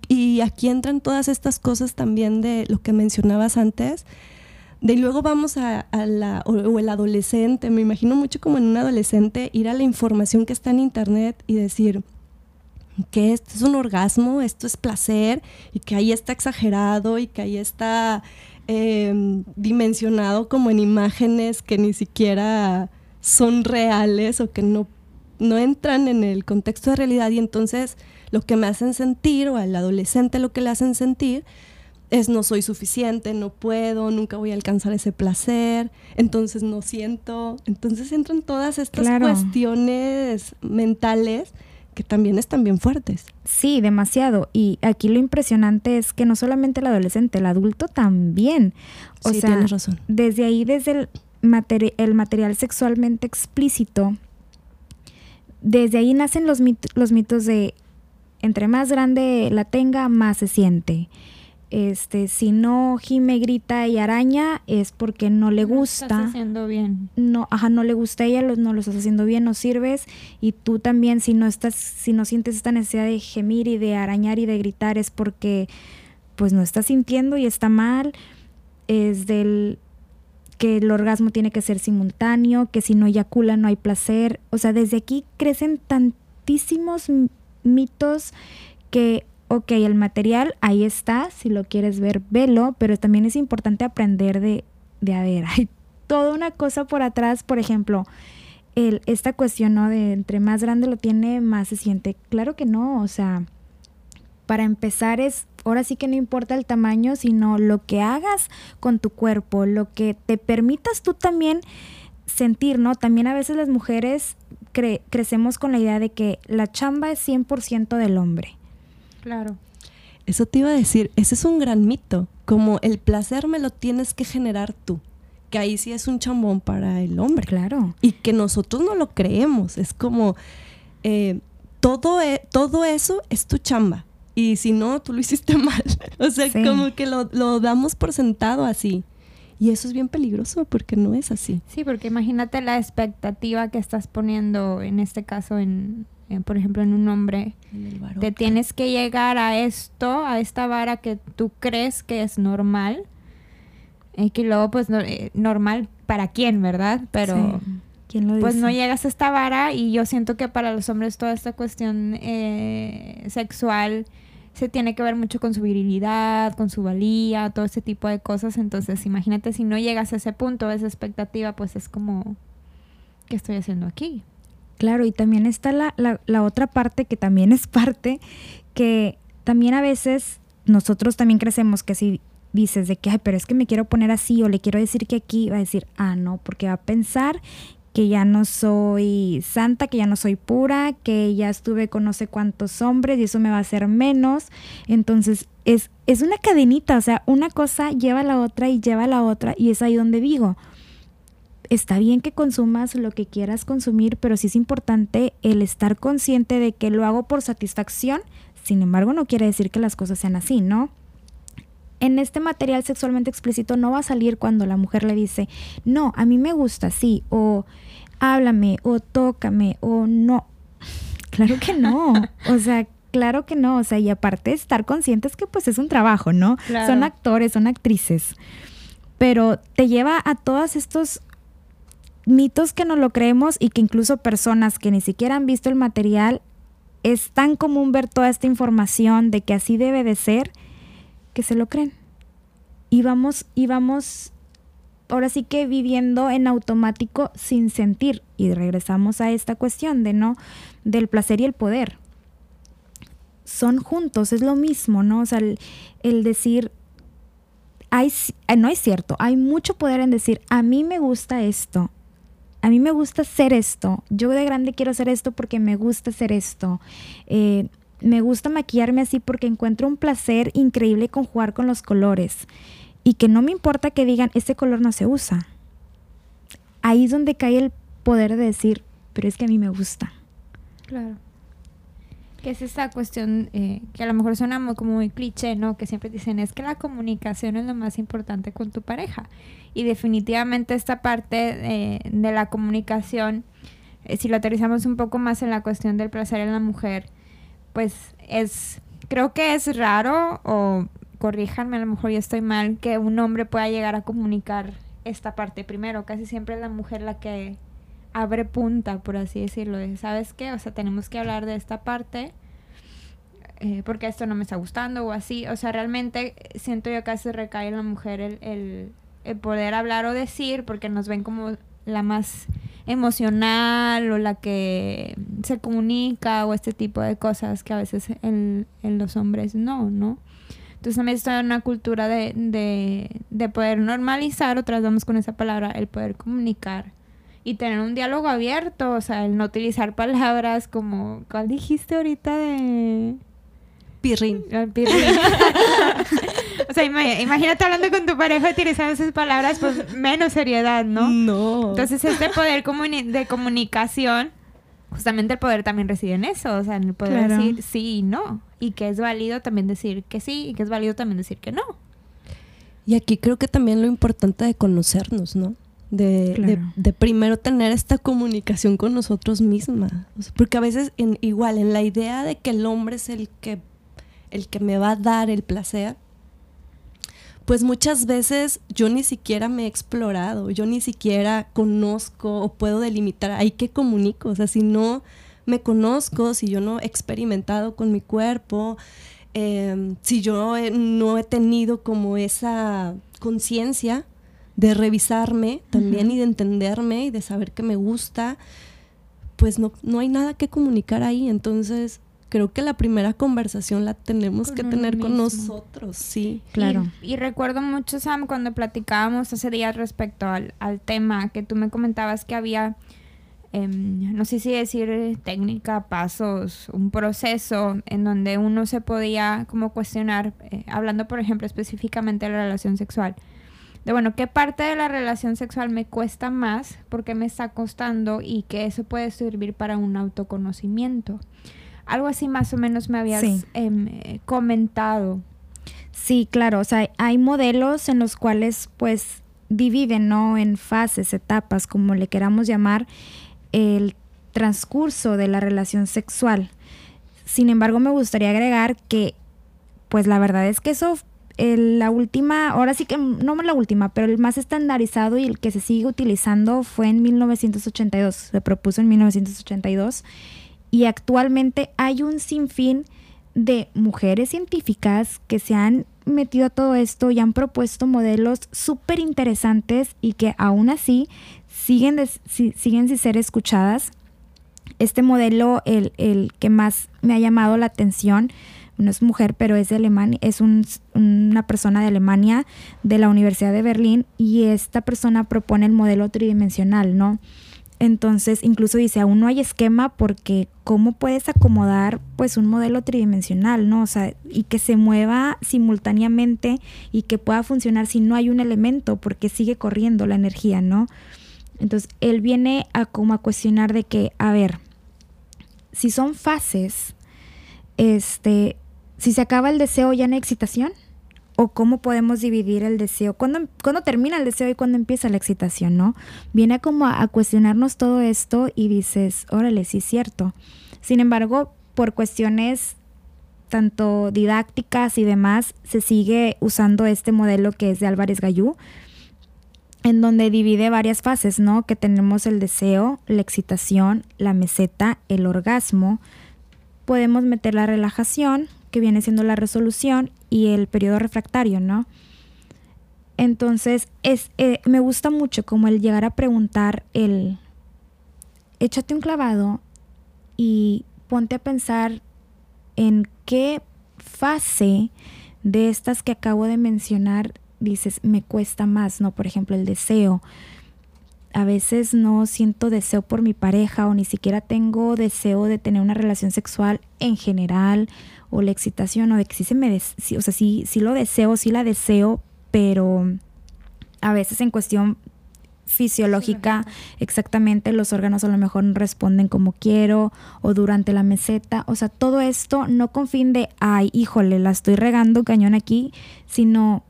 y, aquí entran todas estas cosas también de lo que mencionabas antes. De luego vamos a, la, o, el adolescente, me imagino mucho como en un adolescente, ir a la información que está en internet y decir que esto es un orgasmo, esto es placer, y que ahí está exagerado y que ahí está em, dimensionado como en imágenes que ni siquiera son reales o que no, no entran en el contexto de realidad y entonces lo que me hacen sentir o al adolescente lo que le hacen sentir es no soy suficiente, no puedo, nunca voy a alcanzar ese placer, entonces no siento. Entonces entran todas estas cuestiones mentales que también están bien fuertes. Sí, demasiado. Y aquí lo impresionante es que no solamente el adolescente, el adulto también. O sea, tienes razón. Desde ahí, desde el, el material sexualmente explícito, desde ahí nacen los, los mitos de entre más grande la tenga, más se siente. Este, si no gime, grita y araña, es porque no le gusta. No estás haciendo bien. No, ajá, no le gusta a ella, no lo estás haciendo bien, no sirves. Y tú también, si no estás, si no sientes esta necesidad de gemir y de arañar y de gritar, es porque pues no está sintiendo y está mal, es del que el orgasmo tiene que ser simultáneo, que si no eyacula no hay placer. O sea, desde aquí crecen tantísimos mitos que, ok, el material ahí está, si lo quieres ver, velo, pero también es importante aprender de, de a ver, hay toda una cosa por atrás, por ejemplo, el, esta cuestión, ¿no? De entre más grande lo tiene, más se siente. Claro que no, o sea, para empezar es, ahora sí que no importa el tamaño, sino lo que hagas con tu cuerpo, lo que te permitas tú también sentir, ¿no? También a veces las mujeres crecemos con la idea de que la chamba es 100% del hombre. Claro. Eso te iba a decir, ese es un gran mito, como el placer me lo tienes que generar tú que ahí sí es un chambón para el hombre. Claro. Y que nosotros no lo creemos. Es como, eh, todo, e, todo eso es tu chamba. Y si no, tú lo hiciste mal. o sea, como que lo, lo damos por sentado así. Y eso es bien peligroso porque no es así. Sí, porque imagínate la expectativa que estás poniendo, en este caso, en, por ejemplo, en un hombre. Te tienes que llegar a esto, a esta vara que tú crees que es normal y que luego, pues, eh, normal para quién, ¿verdad? Pero, pues, no llegas a esta vara y yo siento que para los hombres toda esta cuestión eh, sexual se tiene que ver mucho con su virilidad, con su valía, todo ese tipo de cosas. Entonces, imagínate si no llegas a ese punto, esa expectativa, pues es como, ¿qué estoy haciendo aquí? Claro, y también está la, la, la otra parte que también es parte, que también a veces nosotros también crecemos que si dices de que, ay, pero es que me quiero poner así o le quiero decir que aquí, va a decir, ah, no, porque va a pensar que ya no soy santa, que ya no soy pura, que ya estuve con no sé cuántos hombres y eso me va a hacer menos. Entonces es, es una cadenita, o sea, una cosa lleva a la otra y lleva a la otra y es ahí donde digo, está bien que consumas lo que quieras consumir, pero sí es importante el estar consciente de que lo hago por satisfacción, sin embargo no quiere decir que las cosas sean así, ¿no? En este material sexualmente explícito no va a salir cuando la mujer le dice, no, a mí me gusta así, o háblame, o tócame, o no. Claro que no. O sea, claro que no. O sea, y aparte estar conscientes que pues es un trabajo, ¿no? Son actores, son actrices. Pero te lleva a todos estos mitos que no lo creemos y que incluso personas que ni siquiera han visto el material, es tan común ver toda esta información de que así debe de ser que se lo creen. Y vamos, ahora sí que viviendo en automático sin sentir. Y regresamos a esta cuestión de no, del placer y el poder. Son juntos, es lo mismo, ¿no? O sea, el, decir, hay, eh, no es cierto, hay mucho poder en decir, a mí me gusta esto, a mí me gusta hacer esto, yo de grande quiero hacer esto porque me gusta hacer esto. Eh, me gusta maquillarme así porque encuentro un placer increíble con jugar con los colores y que no me importa que digan, este color no se usa. Ahí es donde cae el poder de decir, pero es que a mí me gusta. Claro. Que es esa cuestión eh, que a lo mejor suena como muy cliché, ¿no? Que siempre dicen, es que la comunicación es lo más importante con tu pareja. Y definitivamente esta parte eh, de la comunicación, eh, si lo aterrizamos un poco más en la cuestión del placer en la mujer, pues es, creo que es raro o corríjanme, a lo mejor yo estoy mal, que un hombre pueda llegar a comunicar esta parte primero. Casi siempre es la mujer la que abre punta, por así decirlo. ¿Sabes qué? O sea, tenemos que hablar de esta parte eh, porque esto no me está gustando o así. O sea, realmente siento yo que casi recae en la mujer el, el, el poder hablar o decir porque nos ven como la más emocional o la que se comunica o este tipo de cosas que a veces en, los hombres no, ¿no? Entonces también está en una cultura de, de, de poder normalizar, otras vamos con esa palabra, el poder comunicar y tener un diálogo abierto, o sea, el no utilizar palabras como, ¿cuál dijiste ahorita de...? Pirrín. o sea, imagínate hablando con tu pareja utilizando esas palabras, pues menos seriedad, ¿no? No. Entonces, este poder de comunicación, justamente el poder también reside en eso, o sea, en el poder decir sí y no. Y que es válido también decir que sí y que es válido también decir que no. Y aquí creo que también lo importante de conocernos, ¿no? De, de, primero tener esta comunicación con nosotros mismas. porque a veces, en, igual, en la idea de que el hombre es el que el que me va a dar el placer, pues muchas veces yo ni siquiera me he explorado, yo ni siquiera conozco o puedo delimitar, ahí que comunico, o sea, si no me conozco, si yo no he experimentado con mi cuerpo, em, si yo no he tenido como esa conciencia de revisarme también y de entenderme y de saber que me gusta, pues no, no hay nada que comunicar ahí. Entonces, creo que la primera conversación la tenemos que tener con nosotros, sí. Claro. Y, recuerdo mucho, Sam, cuando platicábamos hace días respecto al, tema que tú me comentabas que había, em, no sé si decir técnica, pasos, un proceso en donde uno se podía como cuestionar, eh, hablando por ejemplo específicamente de la relación sexual. De bueno, ¿qué parte de la relación sexual me cuesta más? porque me está costando? Y que eso puede servir para un autoconocimiento. Algo así más o menos me habías em, eh, comentado. Sí, claro, o sea, hay modelos en los cuales pues dividen, ¿no? En fases, etapas, como le queramos llamar, el transcurso de la relación sexual. Sin embargo, me gustaría agregar que, pues la verdad es que eso, la última, ahora sí que, no la última, pero el más estandarizado y el que se sigue utilizando fue en 1982, se propuso en 1982 y actualmente hay un sinfín de mujeres científicas que se han metido a todo esto y han propuesto modelos súper interesantes y que aún así siguen, siguen sin ser escuchadas. Este modelo, el, el, que más me ha llamado la atención, no es mujer, pero es de Alemania, es una persona de Alemania, de la Universidad de Berlín, y esta persona propone el modelo tridimensional, ¿no? Entonces, incluso dice, aún no hay esquema porque cómo puedes acomodar pues un modelo tridimensional, ¿no? O sea, y que se mueva simultáneamente y que pueda funcionar si no hay un elemento porque sigue corriendo la energía, ¿no? Entonces, él viene a como a cuestionar de que, a ver, si son fases, este, si se acaba el deseo ya no hay excitación, o cómo podemos dividir el deseo, ¿Cuándo, termina el deseo y cuándo empieza la excitación, ¿no? Viene como a, cuestionarnos todo esto y dices, órale, sí es cierto. Sin embargo, por cuestiones tanto didácticas y demás, se sigue usando este modelo que es de Álvarez Gallú, en donde divide varias fases, ¿no? Que tenemos el deseo, la excitación, la meseta, el orgasmo. Podemos meter la relajación, que viene siendo la resolución, y el periodo refractario, ¿no? Entonces, es, eh, me gusta mucho como el llegar a preguntar el, échate un clavado y ponte a pensar en qué fase de estas que acabo de mencionar dices, me cuesta más, ¿no? Por ejemplo, el deseo. A veces no siento deseo por mi pareja o ni siquiera tengo deseo de tener una relación sexual en general o la excitación o de que sí se me, o sea, sí, sí lo deseo, sí la deseo, pero a veces en cuestión fisiológica, exactamente los órganos a lo mejor no responden como quiero o durante la meseta, o sea, todo esto no con fin de, ay, híjole, la estoy regando cañón aquí, sino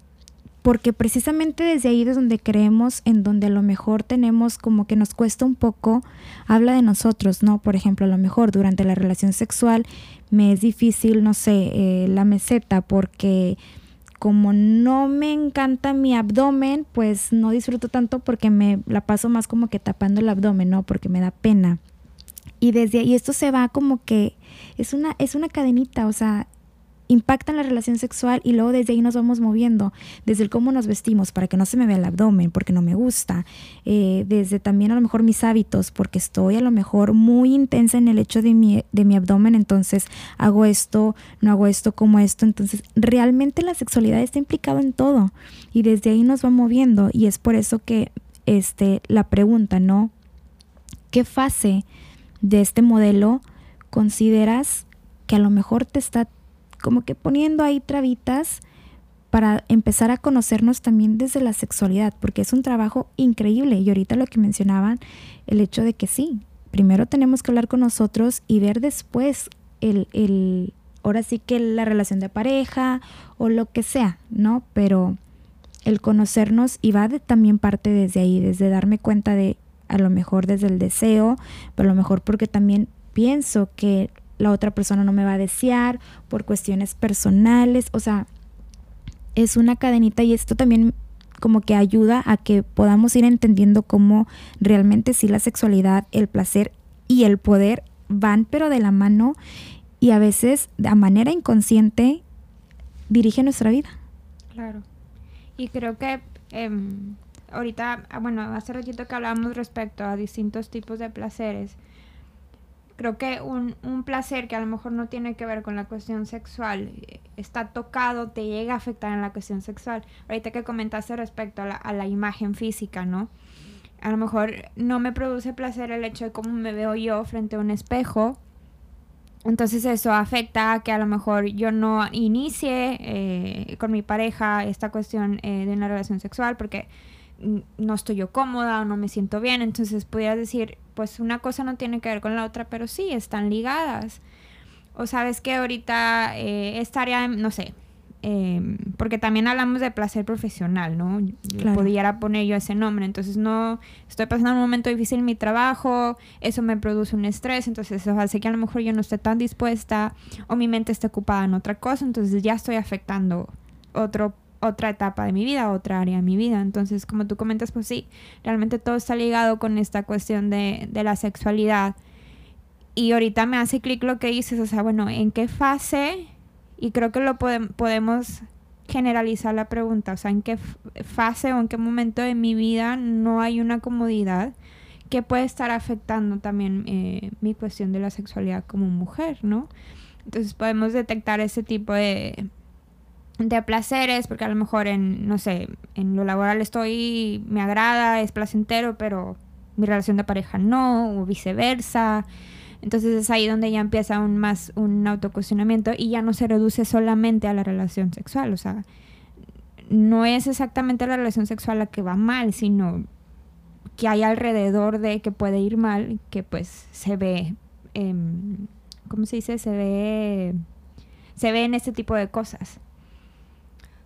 porque precisamente desde ahí es donde creemos, en donde a lo mejor tenemos como que nos cuesta un poco, habla de nosotros, ¿no? Por ejemplo, a lo mejor durante la relación sexual me es difícil, no sé, eh, la meseta porque como no me encanta mi abdomen, pues no disfruto tanto porque me la paso más como que tapando el abdomen, ¿no? Porque me da pena. Y desde ahí esto se va como que es una es una cadenita, o sea, impactan la relación sexual y luego desde ahí nos vamos moviendo, desde el cómo nos vestimos para que no se me vea el abdomen, porque no me gusta, eh, desde también a lo mejor mis hábitos, porque estoy a lo mejor muy intensa en el hecho de mi, de mi abdomen, entonces hago esto, no hago esto como esto, entonces realmente la sexualidad está implicada en todo y desde ahí nos va moviendo y es por eso que este, la pregunta, ¿no? ¿Qué fase de este modelo consideras que a lo mejor te está como que poniendo ahí trabitas para empezar a conocernos también desde la sexualidad, porque es un trabajo increíble. Y ahorita lo que mencionaban, el hecho de que sí, primero tenemos que hablar con nosotros y ver después el, el ahora sí que la relación de pareja o lo que sea, ¿no? Pero el conocernos y va también parte desde ahí, desde darme cuenta de a lo mejor desde el deseo, pero a lo mejor porque también pienso que la otra persona no me va a desear por cuestiones personales, o sea, es una cadenita y esto también como que ayuda a que podamos ir entendiendo cómo realmente sí la sexualidad, el placer y el poder van pero de la mano y a veces de manera inconsciente dirige nuestra vida. Claro. Y creo que em, ahorita, ah, bueno, hace ratito que hablábamos respecto a distintos tipos de placeres. Creo que un, un placer que a lo mejor no tiene que ver con la cuestión sexual, eh, está tocado, te llega a afectar en la cuestión sexual. Ahorita que comentaste respecto a la, imagen física, ¿no? A lo mejor no me produce placer el hecho de cómo me veo yo frente a un espejo, entonces eso afecta a que a lo mejor yo no inicie eh, con mi pareja esta cuestión eh, de una relación sexual porque no estoy yo cómoda o no me siento bien. Entonces podría decir, pues una cosa no tiene que ver con la otra, pero sí, están ligadas. O sabes que ahorita eh, estaría, no sé, Em, porque también hablamos de placer profesional, ¿no? Pudiera poner yo ese nombre, entonces no, estoy pasando un momento difícil en mi trabajo, eso me produce un estrés, entonces eso hace que a lo mejor yo no esté tan dispuesta o mi mente esté ocupada en otra cosa, entonces ya estoy afectando otro, otra etapa de mi vida, otra área de mi vida, entonces como tú comentas, pues sí, realmente todo está ligado con esta cuestión de, de la sexualidad. Y ahorita me hace clic lo que dices, o sea, bueno, ¿en qué fase y creo que lo podemos generalizar la pregunta, o sea, en qué fase o en qué momento de mi vida no hay una comodidad que puede estar afectando también eh, mi cuestión de la sexualidad como mujer, ¿no? Entonces podemos detectar ese tipo de, de placeres, porque a lo mejor en, no sé, en lo laboral estoy, me agrada, es placentero, pero mi relación de pareja no, o viceversa. Entonces es ahí donde ya empieza un más un autocuestionamiento y ya no se reduce solamente a la relación sexual, o sea, no es exactamente la relación sexual la que va mal, sino que hay alrededor de que puede ir mal, que pues se ve, eh, ¿cómo se dice? Se ve, se ve en este tipo de cosas.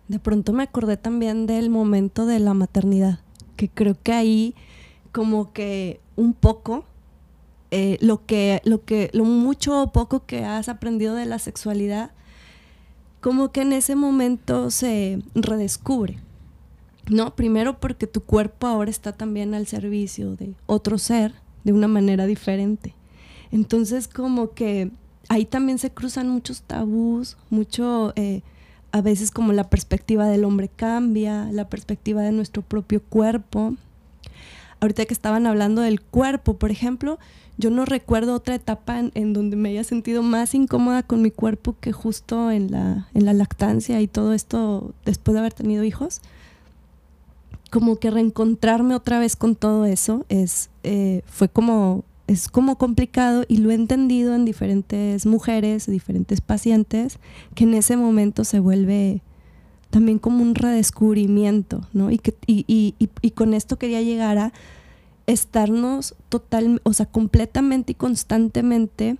De pronto me acordé también del momento de la maternidad, que creo que ahí como que un poco eh, lo que, lo que, lo mucho o poco que has aprendido de la sexualidad, como que en ese momento se redescubre. No, primero porque tu cuerpo ahora está también al servicio de otro ser de una manera diferente. Entonces, como que ahí también se cruzan muchos tabús, mucho, eh, a veces como la perspectiva del hombre cambia, la perspectiva de nuestro propio cuerpo. Ahorita que estaban hablando del cuerpo, por ejemplo, yo no recuerdo otra etapa en, donde me haya sentido más incómoda con mi cuerpo que justo en la, en la lactancia y todo esto después de haber tenido hijos. Como que reencontrarme otra vez con todo eso es, eh, fue como, es como complicado y lo he entendido en diferentes mujeres, diferentes pacientes, que en ese momento se vuelve también como un redescubrimiento, ¿no? Y, que, y, y, y con esto quería llegar a estarnos total, o sea, completamente y constantemente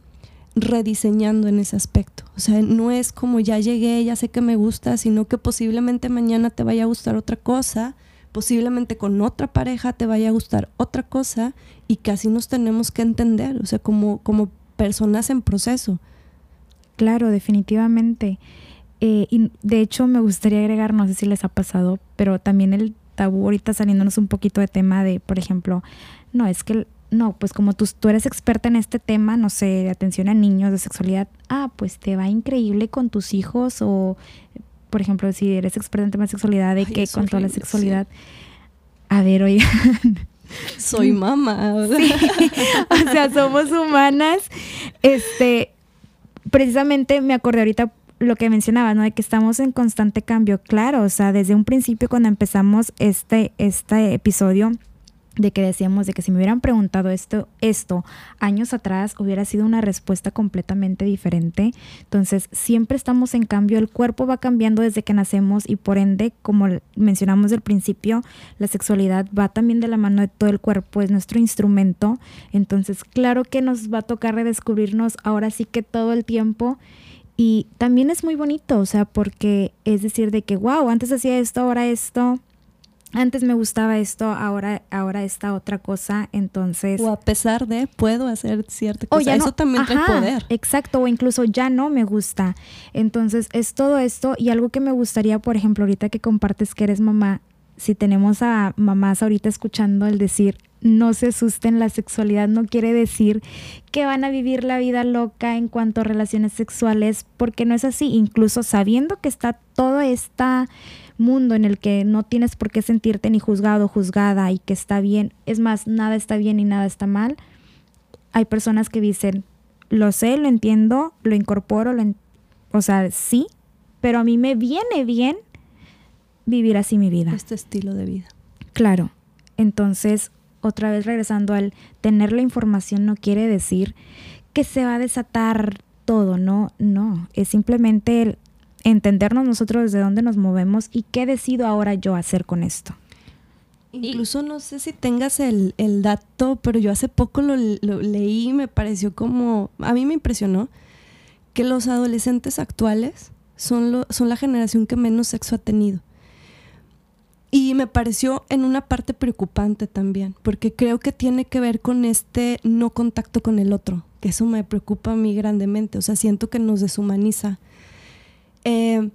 rediseñando en ese aspecto. O sea, no es como ya llegué, ya sé que me gusta, sino que posiblemente mañana te vaya a gustar otra cosa, posiblemente con otra pareja te vaya a gustar otra cosa y que así nos tenemos que entender, o sea, como, como personas en proceso. Claro, definitivamente. Eh, y de hecho me gustaría agregar, no sé si les ha pasado, pero también el tabú ahorita saliéndonos un poquito de tema de, por ejemplo, no, es que no, pues como tú, tú eres experta en este tema, no sé, de atención a niños, de sexualidad, ah, pues te va increíble con tus hijos o, por ejemplo, si eres experta en tema de sexualidad, de qué controla la sexualidad. A ver, oigan. Soy mamá. o sea, somos humanas. Este, precisamente me acordé ahorita lo que mencionaba, ¿no? De que estamos en constante cambio, claro, o sea, desde un principio cuando empezamos este, este episodio, de que decíamos de que si me hubieran preguntado esto, esto años atrás hubiera sido una respuesta completamente diferente. Entonces, siempre estamos en cambio, el cuerpo va cambiando desde que nacemos y por ende, como mencionamos al principio, la sexualidad va también de la mano de todo el cuerpo, es nuestro instrumento. Entonces, claro que nos va a tocar redescubrirnos ahora sí que todo el tiempo y también es muy bonito, o sea, porque es decir de que, wow, antes hacía esto, ahora esto. Antes me gustaba esto, ahora, ahora esta otra cosa, entonces... O a pesar de, puedo hacer cierta cosa. Eso también trae poder. Exacto, o incluso ya no me gusta. Entonces es todo esto y algo que me gustaría, por ejemplo, ahorita que compartes que eres mamá, si tenemos a mamás ahorita escuchando el decir, no se asusten, la sexualidad no quiere decir que van a vivir la vida loca en cuanto a relaciones sexuales, porque no es así, incluso sabiendo que está todo esta mundo en el que no tienes por qué sentirte ni juzgado o juzgada y que está bien, es más, nada está bien y nada está mal, hay personas que dicen, lo sé, lo entiendo, lo incorporo, lo o sea, sí, pero a mí me viene bien vivir así mi vida. Este estilo de vida. Claro. Entonces, otra vez regresando al tener la información no quiere decir que se va a desatar todo, no, no, es simplemente el entendernos nosotros desde dónde nos movemos y qué decido ahora yo hacer con esto. Incluso no sé si tengas el, dato, pero yo hace poco lo, leí y me pareció como, a mí me impresionó, que los adolescentes actuales son, son la generación que menos sexo ha tenido. Y me pareció en una parte preocupante también, porque creo que tiene que ver con este no contacto con el otro, que eso me preocupa a mí grandemente, o sea, siento que nos deshumaniza eh,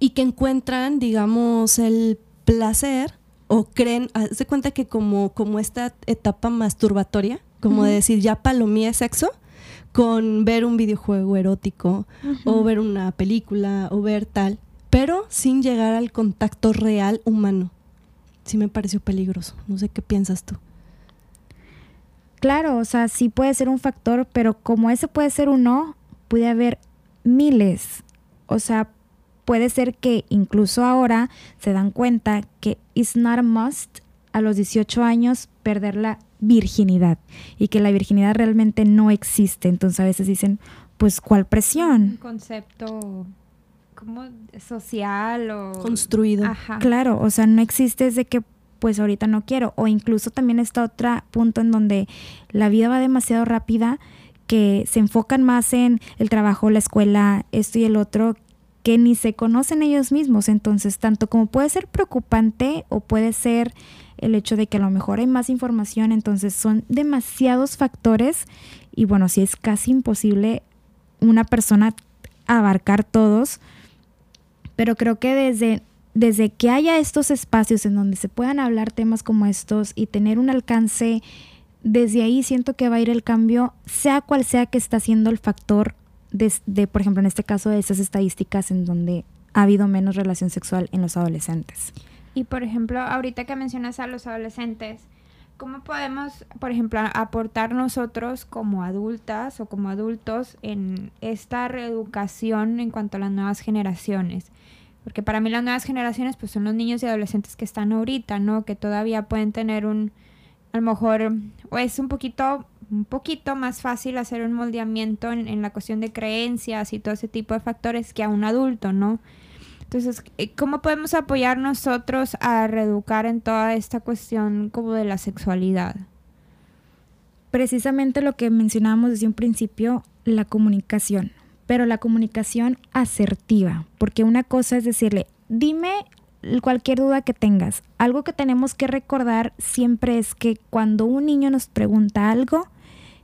y que encuentran, digamos, el placer o creen, se cuenta que como, como esta etapa masturbatoria, como de decir, ya palomía sexo, con ver un videojuego erótico o ver una película o ver tal, pero sin llegar al contacto real humano. Sí me pareció peligroso. No sé qué piensas tú. Claro, o sea, sí puede ser un factor, pero como ese puede ser uno, puede haber miles o sea, puede ser que incluso ahora se dan cuenta que it's not a must a los 18 años perder la virginidad y que la virginidad realmente no existe. Entonces a veces dicen, pues ¿cuál presión? Un concepto como social o construido. Claro, o sea, no existe de que pues ahorita no quiero o incluso también está otro punto en donde la vida va demasiado rápida que se enfocan más en el trabajo, la escuela, esto y el otro, que ni se conocen ellos mismos. Entonces, tanto como puede ser preocupante o puede ser el hecho de que a lo mejor hay más información, entonces son demasiados factores y bueno, si es casi imposible una persona abarcar todos, pero creo que desde, desde que haya estos espacios en donde se puedan hablar temas como estos y tener un alcance desde ahí siento que va a ir el cambio, sea cual sea que está siendo el factor de, por ejemplo, en este caso de esas estadísticas en donde ha habido menos relación sexual en los adolescentes. Y por ejemplo, ahorita que mencionas a los adolescentes, ¿cómo podemos, por ejemplo, aportar nosotros como adultas o como adultos en esta reeducación en cuanto a las nuevas generaciones? Porque para mí las nuevas generaciones pues son los niños y adolescentes que están ahorita, ¿no? Que todavía pueden tener un, a lo mejor es un poquito un poquito más fácil hacer un moldeamiento en, la cuestión de creencias y todo ese tipo de factores que a un adulto, ¿no? Entonces, eh, ¿cómo podemos apoyar nosotros a reeducar en toda esta cuestión como de la sexualidad? Precisamente lo que mencionábamos desde un principio, la comunicación, pero la comunicación asertiva, porque una cosa es decirle, dime cualquier duda que tengas. Algo que tenemos que recordar siempre es que cuando un niño nos pregunta algo,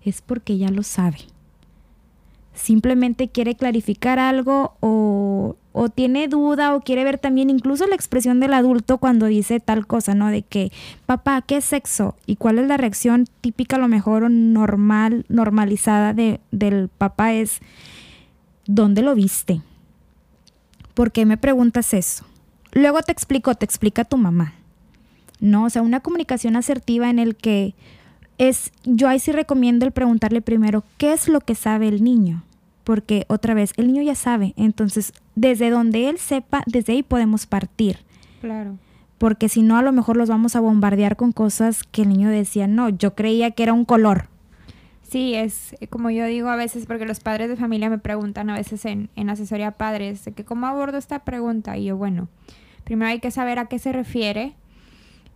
es porque ya lo sabe. Simplemente quiere clarificar algo o, tiene duda o quiere ver también incluso la expresión del adulto cuando dice tal cosa, ¿no? De que, papá, ¿qué es sexo? ¿Y cuál es la reacción típica, a lo mejor, o normal, normalizada de, del papá? Es, ¿dónde lo viste? ¿Por qué me preguntas eso? Luego te explico, te explica tu mamá. No, o sea, una comunicación asertiva en el que es, yo ahí sí recomiendo el preguntarle primero, ¿qué es lo que sabe el niño? Porque otra vez, el niño ya sabe, entonces desde donde él sepa, desde ahí podemos partir. Claro. Porque si no, a lo mejor los vamos a bombardear con cosas que el niño decía, no, yo creía que era un color. Sí, es como yo digo a veces, porque los padres de familia me preguntan a veces en, en asesoría padres, de que cómo abordo esta pregunta. Y yo, bueno, primero hay que saber a qué se refiere.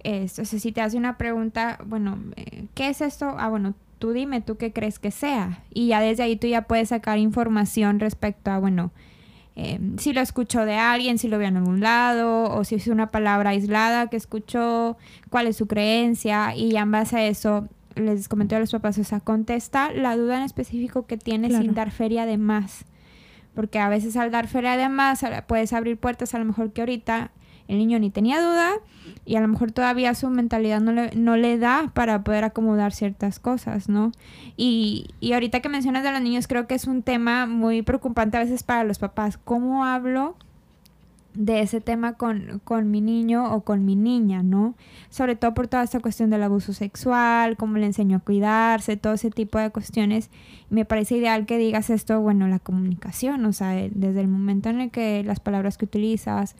Esto, si te hace una pregunta, bueno, eh, ¿qué es esto? Ah, bueno, tú dime, ¿tú qué crees que sea? Y ya desde ahí tú ya puedes sacar información respecto a, bueno, eh, si lo escuchó de alguien, si lo vio en algún lado, o si es una palabra aislada que escuchó, cuál es su creencia, y ya en base a eso les comenté a los papás, o sea, contesta la duda en específico que tiene sin dar feria de más. Porque a veces al dar feria de más puedes abrir puertas a lo mejor que ahorita el niño ni tenía duda y a lo mejor todavía su mentalidad no le, no le da para poder acomodar ciertas cosas, ¿no? Y, y ahorita que mencionas de los niños creo que es un tema muy preocupante a veces para los papás. ¿Cómo hablo de ese tema con, con, mi niño o con mi niña, ¿no? Sobre todo por toda esta cuestión del abuso sexual, cómo le enseño a cuidarse, todo ese tipo de cuestiones. Me parece ideal que digas esto, bueno, la comunicación, o sea, desde el momento en el que las palabras que utilizas,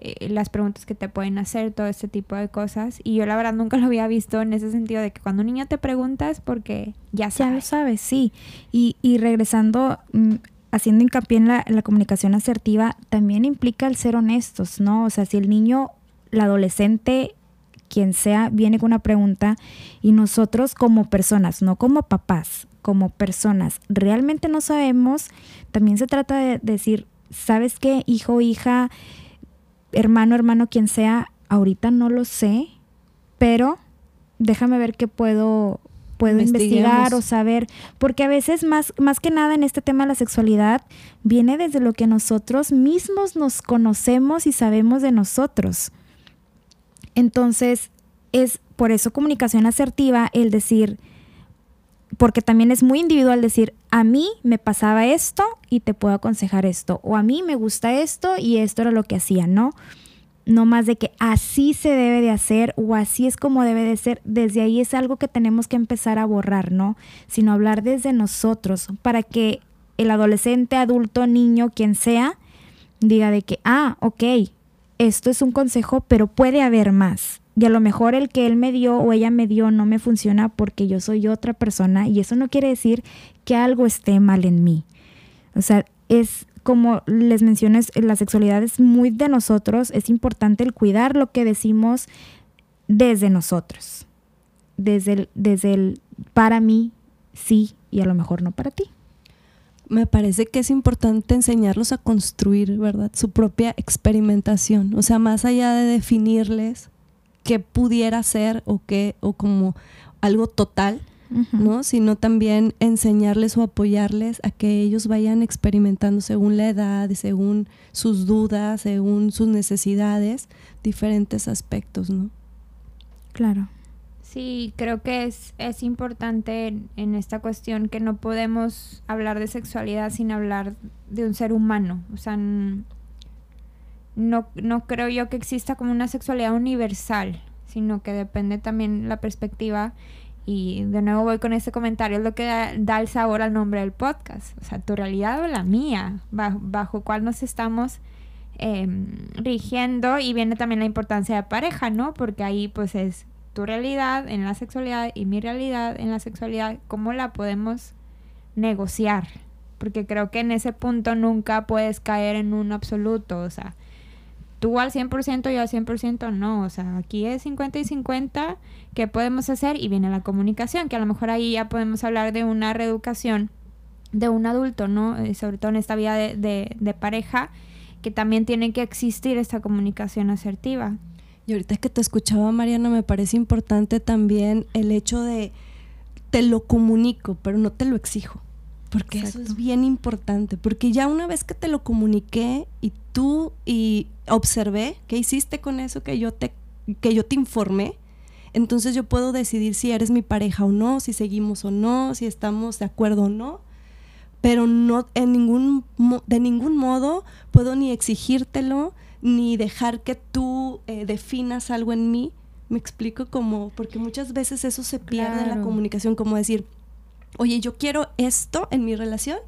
eh, las preguntas que te pueden hacer, todo este tipo de cosas. Y yo la verdad nunca lo había visto en ese sentido de que cuando un niño te preguntas, porque ya sabes. Ya lo sabes, sí. Y, y regresando mm, haciendo hincapié en la, comunicación asertiva, también implica el ser honestos, ¿no? O sea, si el niño, el adolescente, quien sea, viene con una pregunta y nosotros como personas, no como papás, como personas, realmente no sabemos, también se trata de decir, ¿sabes qué, hijo, hija, hermano, hermano, quien sea, ahorita no lo sé, pero déjame ver qué puedo puedo investigar o saber, porque a veces más, más que nada en este tema de la sexualidad viene desde lo que nosotros mismos nos conocemos y sabemos de nosotros. Entonces, es por eso comunicación asertiva el decir, porque también es muy individual decir, a mí me pasaba esto y te puedo aconsejar esto, o a mí me gusta esto y esto era lo que hacía, ¿no? no más de que así se debe de hacer o así es como debe de ser, desde ahí es algo que tenemos que empezar a borrar, ¿no? Sino hablar desde nosotros para que el adolescente, adulto, niño, quien sea, diga de que, ah, ok, esto es un consejo, pero puede haber más. Y a lo mejor el que él me dio o ella me dio no me funciona porque yo soy otra persona y eso no quiere decir que algo esté mal en mí. O sea, es como les mencioné, la sexualidad es muy de nosotros, es importante el cuidar lo que decimos desde nosotros, desde el, desde el para mí, sí, y a lo mejor no para ti. Me parece que es importante enseñarlos a construir, ¿verdad? Su propia experimentación, o sea, más allá de definirles qué pudiera ser o qué, o como algo total, ¿no? Sino también enseñarles o apoyarles a que ellos vayan experimentando según la edad, según sus dudas, según sus necesidades, diferentes aspectos, ¿no? Claro. Sí, creo que es, es importante en, esta cuestión que no podemos hablar de sexualidad sin hablar de un ser humano. O sea, no, no creo yo que exista como una sexualidad universal, sino que depende también la perspectiva y de nuevo voy con ese comentario, es lo que da, el sabor al nombre del podcast. O sea, tu realidad o la mía, bajo, cuál nos estamos em, rigiendo. Y viene también la importancia de pareja, ¿no? Porque ahí pues es tu realidad en la sexualidad y mi realidad en la sexualidad, ¿cómo la podemos negociar? Porque creo que en ese punto nunca puedes caer en un absoluto, o sea, tú al 100%, yo al 100%, no, o sea, aquí es 50 y 50, ¿qué podemos hacer? Y viene la comunicación, que a lo mejor ahí ya podemos hablar de una reeducación de un adulto, ¿no? Eh, sobre todo en esta vida de, de, pareja, que también tiene que existir esta comunicación asertiva. Y ahorita que te escuchaba, Mariana, me parece importante también el hecho de te lo comunico, pero no te lo exijo. Porque eso es bien importante, porque ya una vez que te lo comuniqué y tú y observé qué hiciste con eso que yo te que yo te informé, entonces yo puedo decidir si eres mi pareja o no, si seguimos o no, si estamos de acuerdo o no, pero no en ningún de ningún modo puedo ni exigírtelo ni dejar que tú eh, definas algo en mí. Me explico como porque muchas veces eso se pierde en la comunicación, como decir, oye, yo quiero esto en mi relación,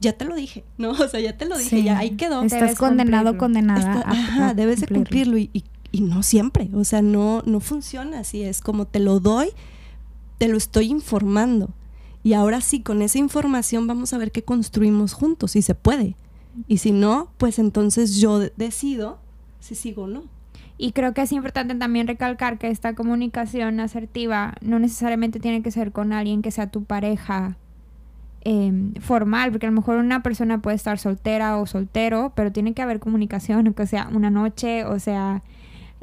ya te lo dije, ¿no? O sea, ya te lo dije, ya ahí quedó. Estás condenado, condenada. ajá, debes de cumplirlo y, y, no siempre, o sea, no, no funciona así, es como te lo doy, te lo estoy informando. Y ahora sí, con esa información vamos a ver qué construimos juntos, si se puede. Y si no, pues entonces yo decido si sigo o no. Y creo que es importante también recalcar que esta comunicación asertiva no necesariamente tiene que ser con alguien que sea tu pareja em, formal, porque a lo mejor una persona puede estar soltera o soltero, pero tiene que haber comunicación, que sea una noche, o sea,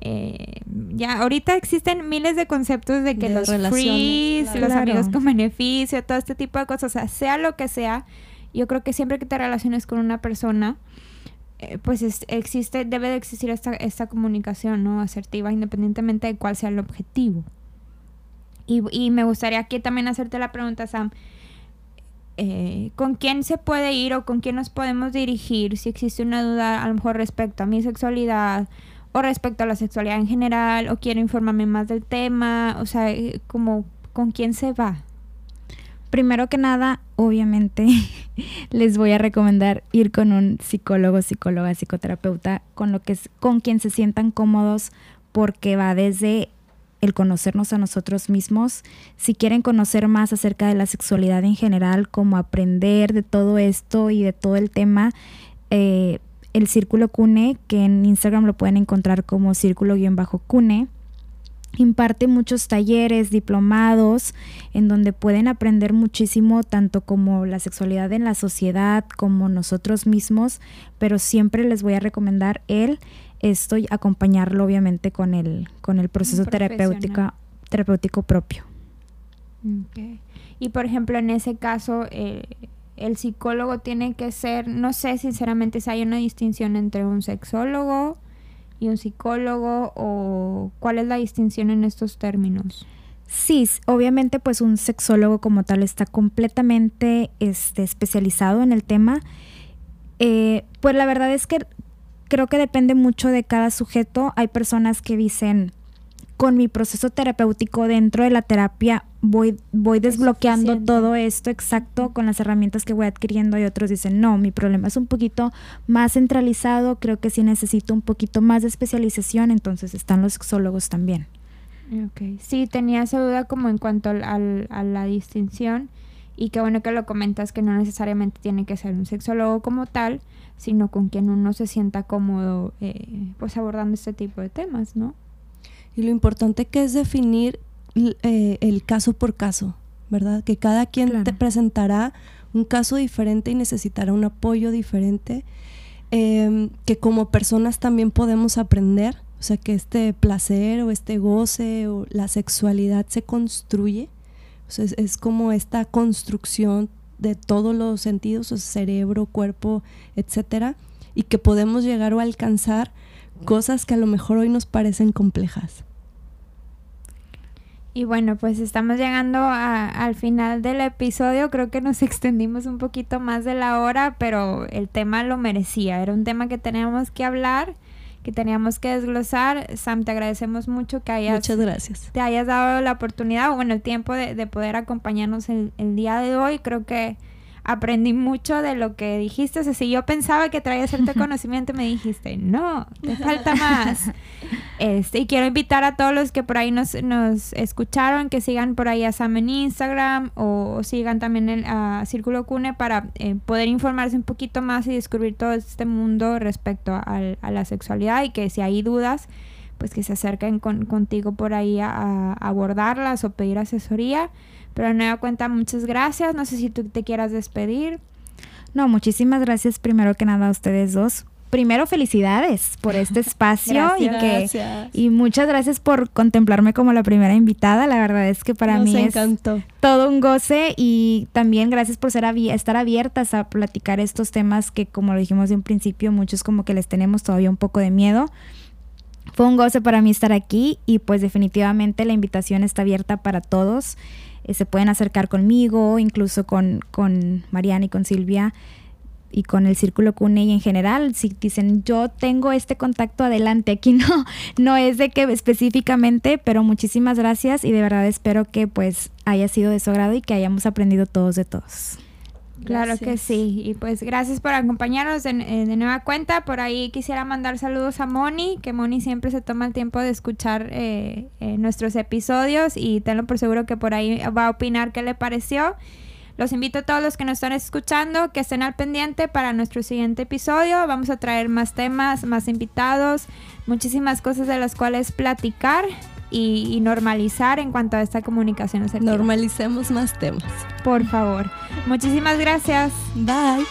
eh, ya ahorita existen miles de conceptos de que los free, los amigos con beneficio, todo este tipo de cosas, o sea, sea lo que sea, yo creo que siempre que te relaciones con una persona, eh, pues existe, debe de existir esta, esta comunicación, ¿no? Asertiva, independientemente de cuál sea el objetivo. Y, y me gustaría aquí también hacerte la pregunta, Sam. Eh, ¿Con quién se puede ir o con quién nos podemos dirigir si existe una duda a lo mejor respecto a mi sexualidad o respecto a la sexualidad en general o quiero informarme más del tema? O sea, eh, como con quién se va. Primero que nada, obviamente, les voy a recomendar ir con un psicólogo, psicóloga, psicoterapeuta, con lo que con quien se sientan cómodos, porque va desde el conocernos a nosotros mismos. Si quieren conocer más acerca de la sexualidad en general, como aprender de todo esto y de todo el tema, eh, el Círculo Cune, que en Instagram lo pueden encontrar como círculo-cune imparte muchos talleres, diplomados, en donde pueden aprender muchísimo, tanto como la sexualidad en la sociedad, como nosotros mismos, pero siempre les voy a recomendar él, esto acompañarlo obviamente con el, con el proceso terapéutico, terapéutico propio. Y por ejemplo, en ese caso, eh, el psicólogo tiene que ser, no sé sinceramente si hay una distinción entre un sexólogo, y un psicólogo o cuál es la distinción en estos términos? Sí, obviamente pues un sexólogo como tal está completamente este, especializado en el tema. Eh, pues la verdad es que creo que depende mucho de cada sujeto. Hay personas que dicen, con mi proceso terapéutico dentro de la terapia voy, voy desbloqueando todo esto exacto con las herramientas que voy adquiriendo y otros dicen, no, mi problema es un poquito más centralizado, creo que sí necesito un poquito más de especialización, entonces están los sexólogos también. Sí, tenía esa duda como en cuanto al, a la distinción y qué bueno que lo comentas que no necesariamente tiene que ser un sexólogo como tal, sino con quien uno se sienta cómodo eh, pues abordando este tipo de temas, ¿no? Y lo importante que es definir eh, el caso por caso, ¿verdad? Que cada quien te presentará un caso diferente y necesitará un apoyo diferente, em, que como personas también podemos aprender, o sea, que este placer o este goce o la sexualidad se construye, o sea, es, como esta construcción de todos los sentidos, o cerebro, cuerpo, etcétera, y que podemos llegar o alcanzar cosas que a lo mejor hoy nos parecen complejas. Y bueno, pues estamos llegando al final del episodio. Creo que nos extendimos un poquito más de la hora, pero el tema lo merecía. Era un tema que teníamos que hablar, que teníamos que desglosar. Sam, te agradecemos mucho que hayas, Muchas gracias. te hayas dado la oportunidad, o bueno, el tiempo de, poder acompañarnos el, el día de hoy. Creo que aprendí mucho de lo que dijiste. O sea, si yo pensaba que traía cierto conocimiento, me dijiste, no, te falta más. Este, y quiero invitar a todos los que por ahí nos, nos escucharon, que sigan por ahí a Sam en Instagram o, sigan también el, a Círculo Cune para eh, poder informarse un poquito más y descubrir todo este mundo respecto a, la sexualidad y que si hay dudas, pues que se acerquen contigo por ahí a abordarlas o pedir asesoría. Pero de nueva cuenta, muchas gracias. No sé si tú te quieras despedir. No, muchísimas gracias primero que nada a ustedes dos. Primero, felicidades por este espacio y que y muchas gracias por contemplarme como la primera invitada. La verdad es que para mí es todo un goce y también gracias por ser estar abiertas a platicar estos temas que como lo dijimos de un principio, muchos como que les tenemos todavía un poco de miedo. Fue un goce para mí estar aquí y pues definitivamente la invitación está abierta para todos. Eh, se pueden acercar conmigo, incluso con, con Mariana y con Silvia y con el Círculo Cune y en general, si dicen yo tengo este contacto adelante, aquí no, no es de que específicamente, pero muchísimas gracias y de verdad espero que pues haya sido de su agrado y que hayamos aprendido todos de todos. Claro que sí. Y pues gracias por acompañarnos de, de, nueva cuenta. Por ahí quisiera mandar saludos a Moni, que Moni siempre se toma el tiempo de escuchar eh, eh, nuestros episodios y tenlo por seguro que por ahí va a opinar qué le pareció. Los invito a todos los que nos están escuchando que estén al pendiente para nuestro siguiente episodio. Vamos a traer más temas, más invitados, muchísimas cosas de las cuales platicar. Y, normalizar en cuanto a esta comunicación Normalicemos más temas. Por favor. Muchísimas gracias. Bye.